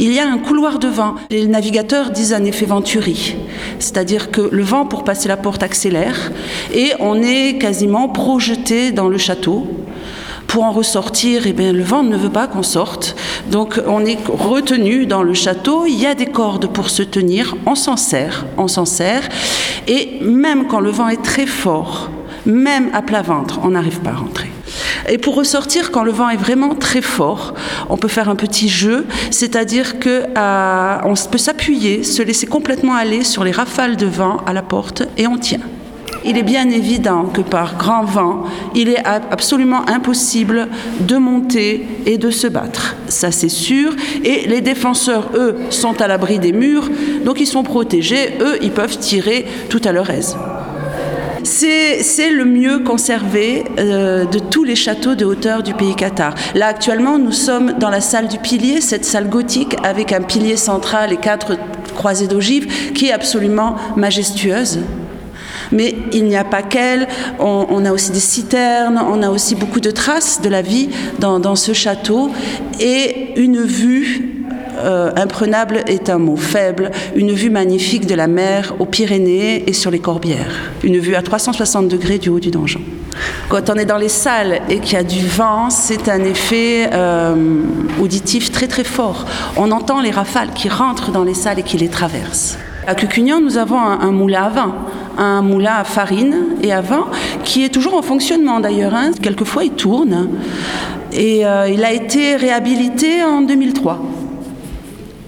Il y a un couloir de vent. Les navigateurs disent un effet venturi. C'est-à-dire que le vent, pour passer la porte, accélère et on est quasiment projeté dans le château Pour en ressortir, eh bien, le vent ne veut pas qu'on sorte. Donc on est retenu dans le château. Il y a des cordes pour se tenir. On s'en sert, on s'en sert. Et même quand le vent est très fort, même à plat ventre, on n'arrive pas à rentrer. Et pour ressortir, quand le vent est vraiment très fort, on peut faire un petit jeu, c'est-à-dire que euh, on peut s'appuyer, se laisser complètement aller sur les rafales de vent à la porte et on tient. Il est bien évident que par grand vent, il est absolument impossible de monter et de se battre. Ça, c'est sûr. Et les défenseurs, eux, sont à l'abri des murs, donc ils sont protégés. Eux, ils peuvent tirer tout à leur aise. C'est le mieux conservé euh, de tous les châteaux de hauteur du pays Qatar. Là, actuellement, nous sommes dans la salle du pilier, cette salle gothique avec un pilier central et quatre croisées d'ogives qui est absolument majestueuse. Mais il n'y a pas qu'elle, on, a aussi des citernes, on a aussi beaucoup de traces de la vie dans, ce château et une vue euh, imprenable est un mot faible, une vue magnifique de la mer aux Pyrénées et sur les Corbières, une vue à 360 degrés du haut du donjon. Quand on est dans les salles et qu'il y a du vent, c'est un effet euh, auditif très très fort. On entend les rafales qui rentrent dans les salles et qui les traversent. À Cucugnan, nous avons un, moulin à vin, un moulin à farine et à vin qui est toujours en fonctionnement d'ailleurs. Hein. Quelquefois, il tourne. Et euh, il a été réhabilité en 2003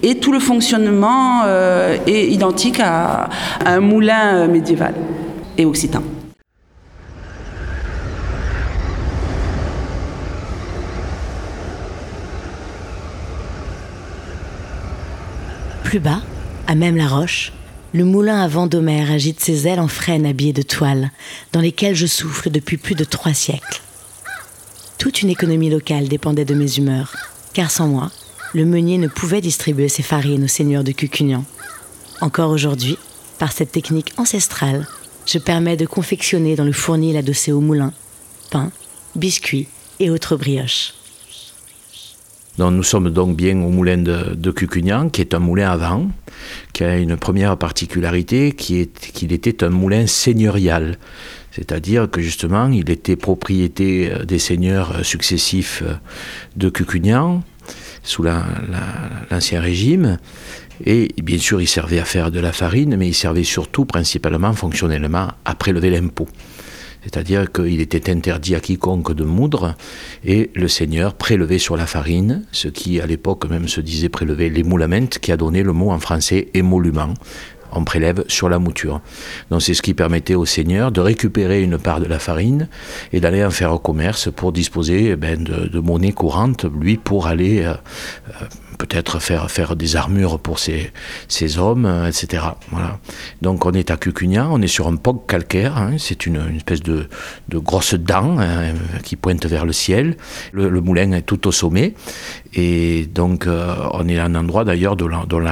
et tout le fonctionnement euh, est identique à, un moulin euh, médiéval et occitan. Plus bas, à même la roche, le moulin à vent d'Homère agite ses ailes en frêne habillées de toile, dans lesquelles je souffle depuis plus de trois siècles. Toute une économie locale dépendait de mes humeurs, car sans moi, le meunier ne pouvait distribuer ses farines aux seigneurs de Cucugnan. Encore aujourd'hui, par cette technique ancestrale, je permets de confectionner dans le fournil adossé au moulin pain, biscuits et autres brioches. Nous sommes donc bien au moulin de, Cucugnan, qui est un moulin à vent, qui a une première particularité, qui est qu'il était un moulin seigneurial. C'est-à-dire que justement, il était propriété euh, des seigneurs successifs euh, de Cucugnan, sous l'Ancien Régime. Et bien sûr, il servait à faire de la farine, mais il servait surtout, principalement, fonctionnellement, à prélever l'impôt. C'est-à-dire qu'il était interdit à quiconque de moudre, et le seigneur prélevait sur la farine, ce qui à l'époque même se disait prélever l'émoulement, qui a donné le mot en français émolument, on prélève sur la mouture. Donc c'est ce qui permettait au seigneur de récupérer une part de la farine et d'aller en faire au commerce pour disposer eh ben, de, monnaie courante, lui, pour aller euh, euh, peut-être faire, faire des armures pour ses, hommes, euh, etc. Voilà. Donc on est à Cucugnan, on est sur un pog calcaire, hein. c'est une, espèce de, de grosse dent hein, qui pointe vers le ciel. Le, moulin est tout au sommet et donc euh, on est à un endroit d'ailleurs de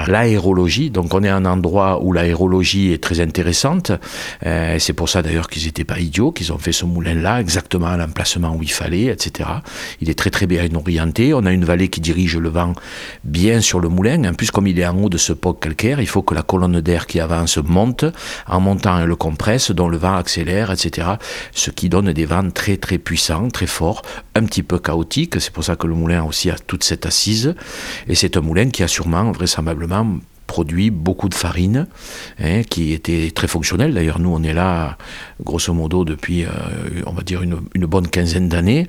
l'aérologie, donc on est à un endroit où l'aérologie est très intéressante. Euh, c'est pour ça d'ailleurs qu'ils n'étaient pas idiots, qu'ils ont fait ce moulin-là exactement à l'emplacement où il fallait, etc. Il est très très bien orienté. On a une vallée qui dirige le vent bien sur le moulin. En plus, comme il est en haut de ce poc calcaire, il faut que la colonne d'air qui avance monte. En montant, elle le compresse, dont le vent accélère, etc. Ce qui donne des vents très très puissants, très forts, un petit peu chaotiques. C'est pour ça que le moulin aussi a toute cette assise. Et c'est un moulin qui a sûrement, vraisemblablement, produit beaucoup de farine, hein, qui était très fonctionnel. D'ailleurs, nous, on est là, grosso modo, depuis, euh, on va dire, une, bonne quinzaine d'années,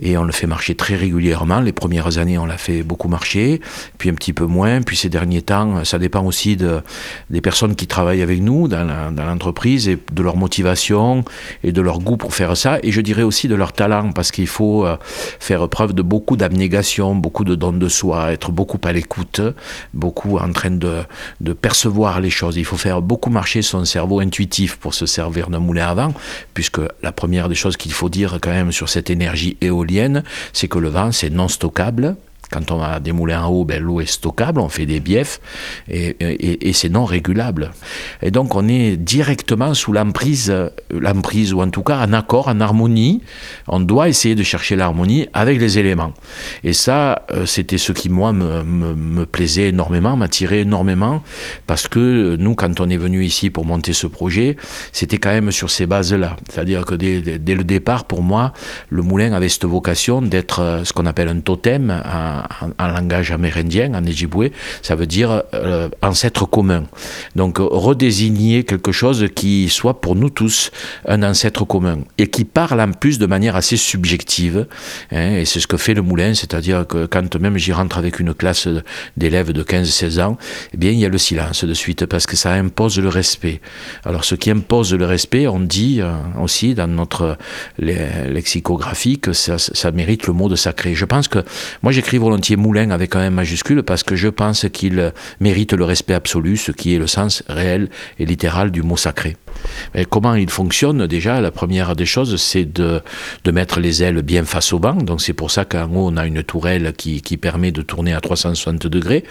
et on le fait marcher très régulièrement. Les premières années, on l'a fait beaucoup marcher, puis un petit peu moins, puis ces derniers temps, ça dépend aussi de, des personnes qui travaillent avec nous dans l'entreprise, et de leur motivation, et de leur goût pour faire ça, et je dirais aussi de leur talent, parce qu'il faut euh, faire preuve de beaucoup d'abnégation, beaucoup de don de soi, être beaucoup à l'écoute, beaucoup en train de de percevoir les choses. Il faut faire beaucoup marcher son cerveau intuitif pour se servir d'un moulin à vent, puisque la première des choses qu'il faut dire quand même sur cette énergie éolienne, c'est que le vent, c'est non stockable Quand on a des moulins à eau, ben, l'eau est stockable, on fait des biefs et, c'est non régulable. Et donc on est directement sous l'emprise, l'emprise ou en tout cas en accord, en harmonie. On doit essayer de chercher l'harmonie avec les éléments. Et ça, euh, c'était ce qui moi me, plaisait énormément, m'attirait énormément, parce que nous, quand on est venu ici pour monter ce projet, c'était quand même sur ces bases-là. C'est-à-dire que dès, dès, le départ, pour moi, le moulin avait cette vocation d'être euh, ce qu'on appelle un totem. Un, en, en, langage amérindien, en Ojibwe, ça veut dire euh, ancêtre commun. Donc redésigner quelque chose qui soit pour nous tous un ancêtre commun et qui parle en plus de manière assez subjective. Hein, et c'est ce que fait le moulin, c'est-à-dire que quand même j'y rentre avec une classe d'élèves de 15-16 ans, eh bien il y a le silence de suite parce que ça impose le respect. Alors ce qui impose le respect, on dit euh, aussi dans notre lexicographie que ça, mérite le mot de sacré. Je pense que moi j'écris volontiers moulin avec un M majuscule parce que je pense qu'il mérite le respect absolu, ce qui est le sens réel et littéral du mot sacré. Et comment il fonctionne Déjà, la première des choses, c'est de, de mettre les ailes bien face au vent. Donc c'est pour ça qu'en haut, on a une tourelle qui, qui permet de tourner à 360 degrés.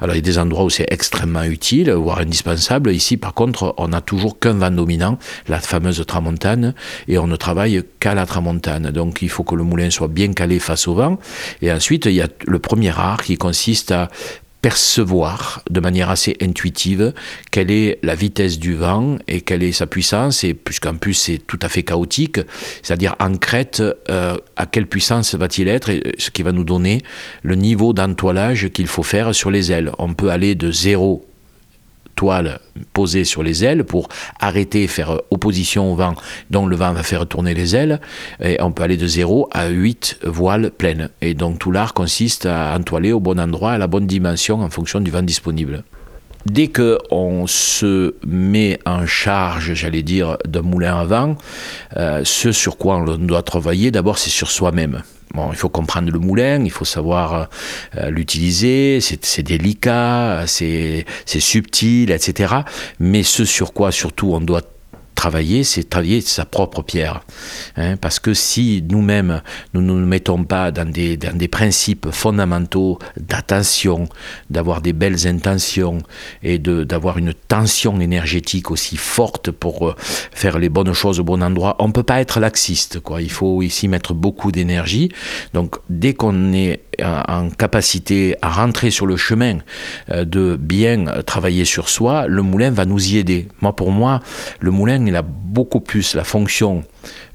Alors il y a des endroits où c'est extrêmement utile, voire indispensable. Ici, par contre, on n'a toujours qu'un vent dominant, la fameuse tramontane, et on ne travaille qu'à la tramontane. Donc il faut que le moulin soit bien calé face au vent. Et ensuite, il y a le premier art qui consiste à percevoir de manière assez intuitive quelle est la vitesse du vent et quelle est sa puissance, et puisqu'en plus c'est tout à fait chaotique, c'est-à-dire en crête, euh, à quelle puissance va-t-il être, et ce qui va nous donner le niveau d'entoilage qu'il faut faire sur les ailes. On peut aller de 0 toile posée sur les ailes pour arrêter, faire opposition au vent, dont le vent va faire tourner les ailes. Et on peut aller de 0 à 8 voiles pleines. Et donc tout l'art consiste à entoiler au bon endroit, à la bonne dimension en fonction du vent disponible. Dès qu'on se met en charge, j'allais dire, d'un moulin à vent, euh, ce sur quoi on doit travailler, d'abord, c'est sur soi-même. Bon, il faut comprendre le moulin, il faut savoir euh, l'utiliser, c'est délicat, c'est subtil, etc. Mais ce sur quoi surtout on doit travailler, c'est travailler sa propre pierre. Hein, parce que si nous-mêmes, nous ne nous mettons pas dans des, dans des principes fondamentaux d'attention, d'avoir des belles intentions et d'avoir une tension énergétique aussi forte pour euh, faire les bonnes choses au bon endroit, on ne peut pas être laxiste. Quoi. Il faut ici mettre beaucoup d'énergie. Donc dès qu'on est en capacité à rentrer sur le chemin euh, de bien travailler sur soi, le moulin va nous y aider. Moi, pour moi, le moulin, il a beaucoup plus la fonction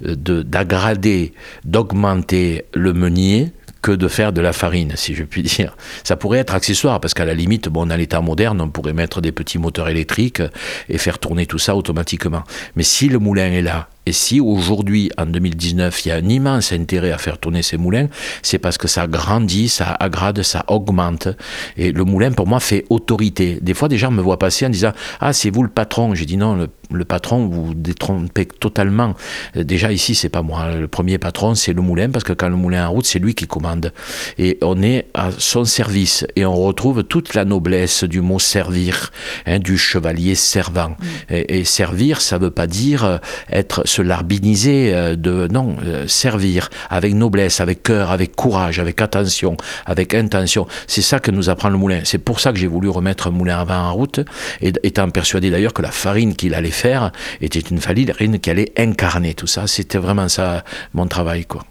euh, d'aggrader, d'augmenter le meunier que de faire de la farine, si je puis dire. Ça pourrait être accessoire, parce qu'à la limite, bon, dans l'état moderne, on pourrait mettre des petits moteurs électriques et faire tourner tout ça automatiquement. Mais si le moulin est là, et si aujourd'hui, en 2019, il y a un immense intérêt à faire tourner ces moulins, c'est parce que ça grandit, ça agrade, ça augmente. Et le moulin, pour moi, fait autorité. Des fois, des gens me voient passer en disant Ah, c'est vous le patron. J'ai dit non, le, le, patron, vous vous détrompez totalement. Déjà, ici, c'est pas moi. Le premier patron, c'est le moulin, parce que quand le moulin est en route, c'est lui qui commande. Et on est à son service. Et on retrouve toute la noblesse du mot servir, hein, du chevalier servant. Mmh. Et, et, servir, ça veut pas dire être se larbiniser, de non, servir avec noblesse, avec cœur, avec courage, avec attention, avec intention. C'est ça que nous apprend le moulin. C'est pour ça que j'ai voulu remettre moulin à vin en route, et étant persuadé d'ailleurs que la farine qu'il allait faire était une farine qui allait incarner tout ça. C'était vraiment ça mon travail, quoi.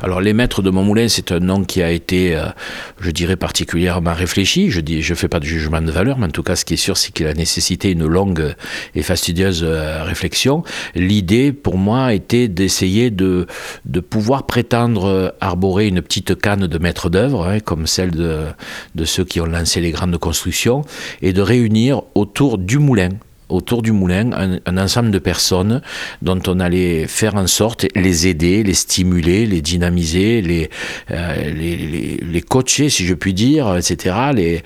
Alors les maîtres de Montmoulin, c'est un nom qui a été, euh, je dirais, particulièrement réfléchi. Je dis, je fais pas de jugement de valeur, mais en tout cas, ce qui est sûr, c'est qu'il a nécessité une longue et fastidieuse euh, réflexion. L'idée, pour moi, était d'essayer de, de pouvoir prétendre arborer une petite canne de maître d'œuvre, hein, comme celle de, de ceux qui ont lancé les grandes constructions, et de réunir autour du moulin autour du moulin un, ensemble de personnes dont on allait faire en sorte les aider, les stimuler, les dynamiser, les, euh, coacher, si je puis dire, etc.,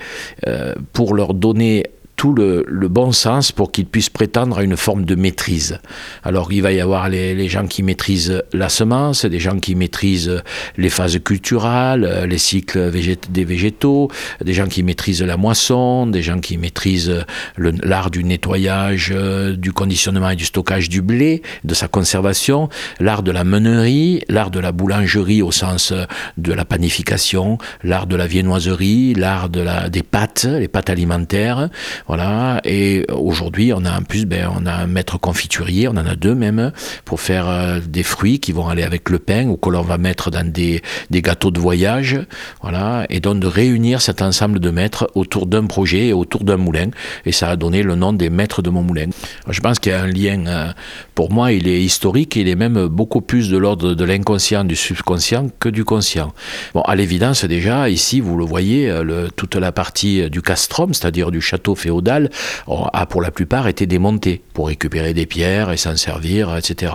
euh, pour leur donner tout le, le bon sens pour qu'ils puissent prétendre à une forme de maîtrise. Alors il va y avoir les, les gens qui maîtrisent la semence, des gens qui maîtrisent les phases culturales, les cycles des végétaux, des gens qui maîtrisent la moisson, des gens qui maîtrisent le- l'art du nettoyage, euh, du conditionnement et du stockage du blé, de sa conservation, l'art de la meunerie, l'art de la boulangerie au sens euh, de la panification, l'art de la viennoiserie, l'art de la, des pâtes, les pâtes alimentaires, voilà. Et aujourd'hui, on a en plus, ben, on a un maître confiturier, on en a deux même, pour faire euh, des fruits qui vont aller avec le pain ou que l'on va mettre dans des, des gâteaux de voyage, voilà. Et donc de réunir cet ensemble de maîtres autour d'un projet et autour d'un moulin. Et ça a donné le nom des maîtres de mon moulin. Je pense qu'il y a un lien, euh, pour moi, il est historique, il est même beaucoup plus de l'ordre de l'inconscient, du subconscient que du conscient. Bon, à l'évidence, déjà, ici, vous le voyez, euh, toute la partie du castrum, c'est-à-dire du château féodal, a pour la plupart été démontée pour récupérer des pierres et s'en servir, etc.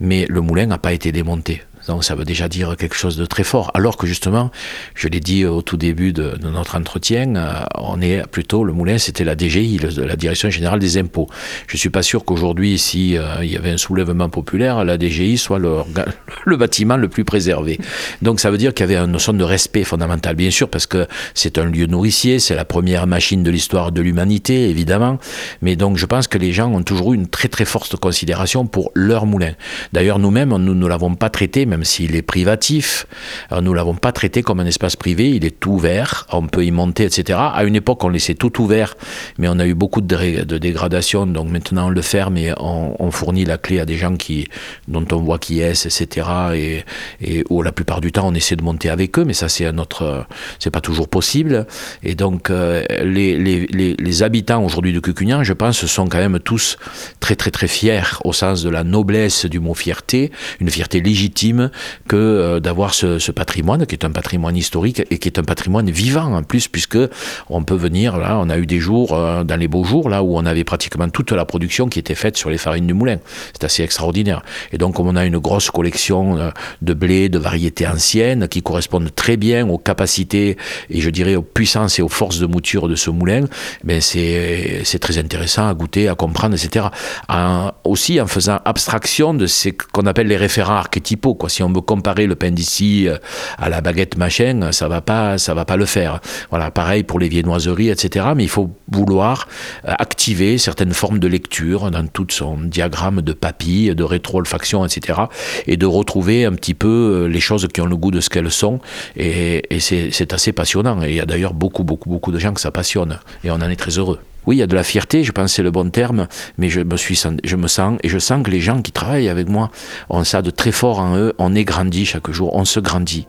Mais le moulin n'a pas été démonté. Donc ça veut déjà dire quelque chose de très fort. Alors que justement, je l'ai dit au tout début de, notre entretien, euh, on est plutôt, le moulin c'était la DGI, la Direction Générale des Impôts. Je suis pas sûr qu'aujourd'hui, si euh, il y avait un soulèvement populaire, la DGI soit *laughs* le bâtiment le plus préservé. Donc ça veut dire qu'il y avait une notion de respect fondamental, bien sûr, parce que c'est un lieu nourricier, c'est la première machine de l'histoire de l'humanité, évidemment. Mais donc je pense que les gens ont toujours eu une très très forte considération pour leur moulin. D'ailleurs, nous-mêmes, nous ne l'avons pas traité, même s'il est privatif, nous l'avons pas traité comme un espace privé, il est ouvert, on peut y monter, etc. À une époque, on laissait tout ouvert, mais on a eu beaucoup de, de dégradation, donc maintenant on le ferme et on, fournit la clé à des gens qui, dont on voit qui est, etc. Et, et la plupart du temps, on essaie de monter avec eux, mais ça, c'est un autre, c'est pas toujours possible. Et donc, euh, les, les habitants aujourd'hui de Cucugnan, je pense, sont quand même tous très, très, très fiers au sens de la noblesse du mot fierté, une fierté légitime que euh, d'avoir ce, patrimoine qui est un patrimoine historique et qui est un patrimoine vivant en plus, puisque on peut venir là, on a eu des jours euh, dans les beaux jours là où on avait pratiquement toute la production qui était faite sur les farines du moulin. C'est assez extraordinaire. Et donc, comme on a une grosse collection euh, de blé, de variétés anciennes qui correspondent très bien aux capacités et je dirais aux puissances et aux forces de mouture de ce moulin, ben c'est c'est très intéressant à goûter, à comprendre, etc. Aussi en faisant abstraction de ce qu'on appelle les référents archétypaux. Quoi. Si on veut comparer le pain d'ici euh, à la baguette machin, ça va pas, ça va pas le faire. Voilà, pareil pour les viennoiseries, etc. Mais il faut vouloir euh, activer certaines formes de lecture dans tout son diagramme de papille, de rétro-olfaction, etc. Et de retrouver un petit peu euh, les choses qui ont le goût de ce qu'elles sont. Et, et c'est assez passionnant. Et il y a d'ailleurs beaucoup, beaucoup, beaucoup de gens que ça passionne. Et on en est très heureux. Oui, il y a de la fierté, je pense c'est le bon terme, mais je me, je me sens, et je sens que les gens qui travaillent avec moi ont ça de très fort en eux. On est grandi chaque jour, on se grandit.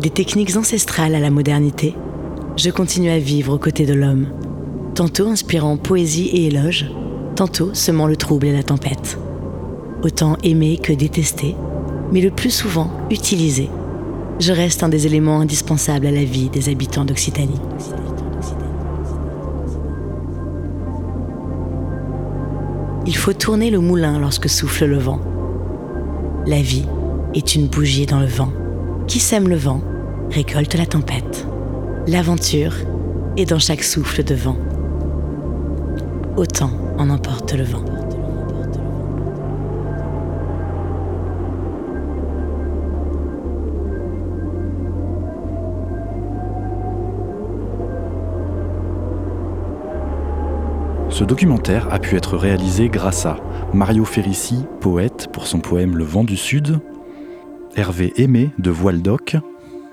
Des techniques ancestrales à la modernité, je continue à vivre aux côtés de l'homme, tantôt inspirant poésie et éloge, tantôt semant le trouble et la tempête. Autant aimé que détesté, mais le plus souvent utilisé, je reste un des éléments indispensables à la vie des habitants d'Occitanie. Il faut tourner le moulin lorsque souffle le vent. La vie est une bougie dans le vent. Qui sème le vent récolte la tempête. L'aventure est dans chaque souffle de vent. Autant en emporte le vent. Ce documentaire a pu être réalisé grâce à Mario Ferrici, poète pour son poème Le vent du Sud, Hervé Aimé de Voile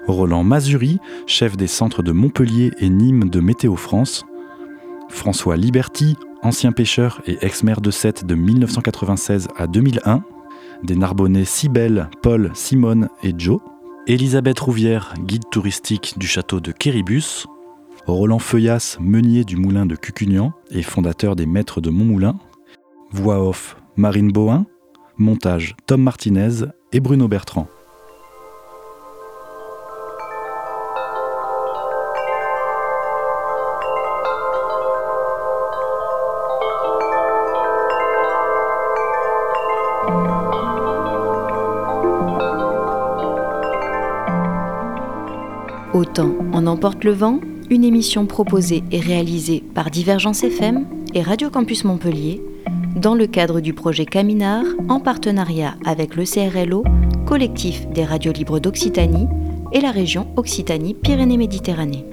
Roland Mazuri, chef des centres de Montpellier et Nîmes de Météo France, François Liberty, ancien pêcheur et ex-maire de Sète de 1996 à 2001, des Narbonnais Cybèle, Paul, Simone et Joe, Elisabeth Rouvière, guide touristique du château de Quéribus, Roland Feuillas, meunier du moulin de Cucugnan et fondateur des Maîtres de Montmoulin. Voix off Marine Bohin. Montage Tom Martinez et Bruno Bertrand. Autant on emporte le vent une émission proposée et réalisée par Divergence FM et Radio Campus Montpellier dans le cadre du projet Caminar en partenariat avec le CRLO, collectif des radios libres d'Occitanie et la région Occitanie-Pyrénées-Méditerranée.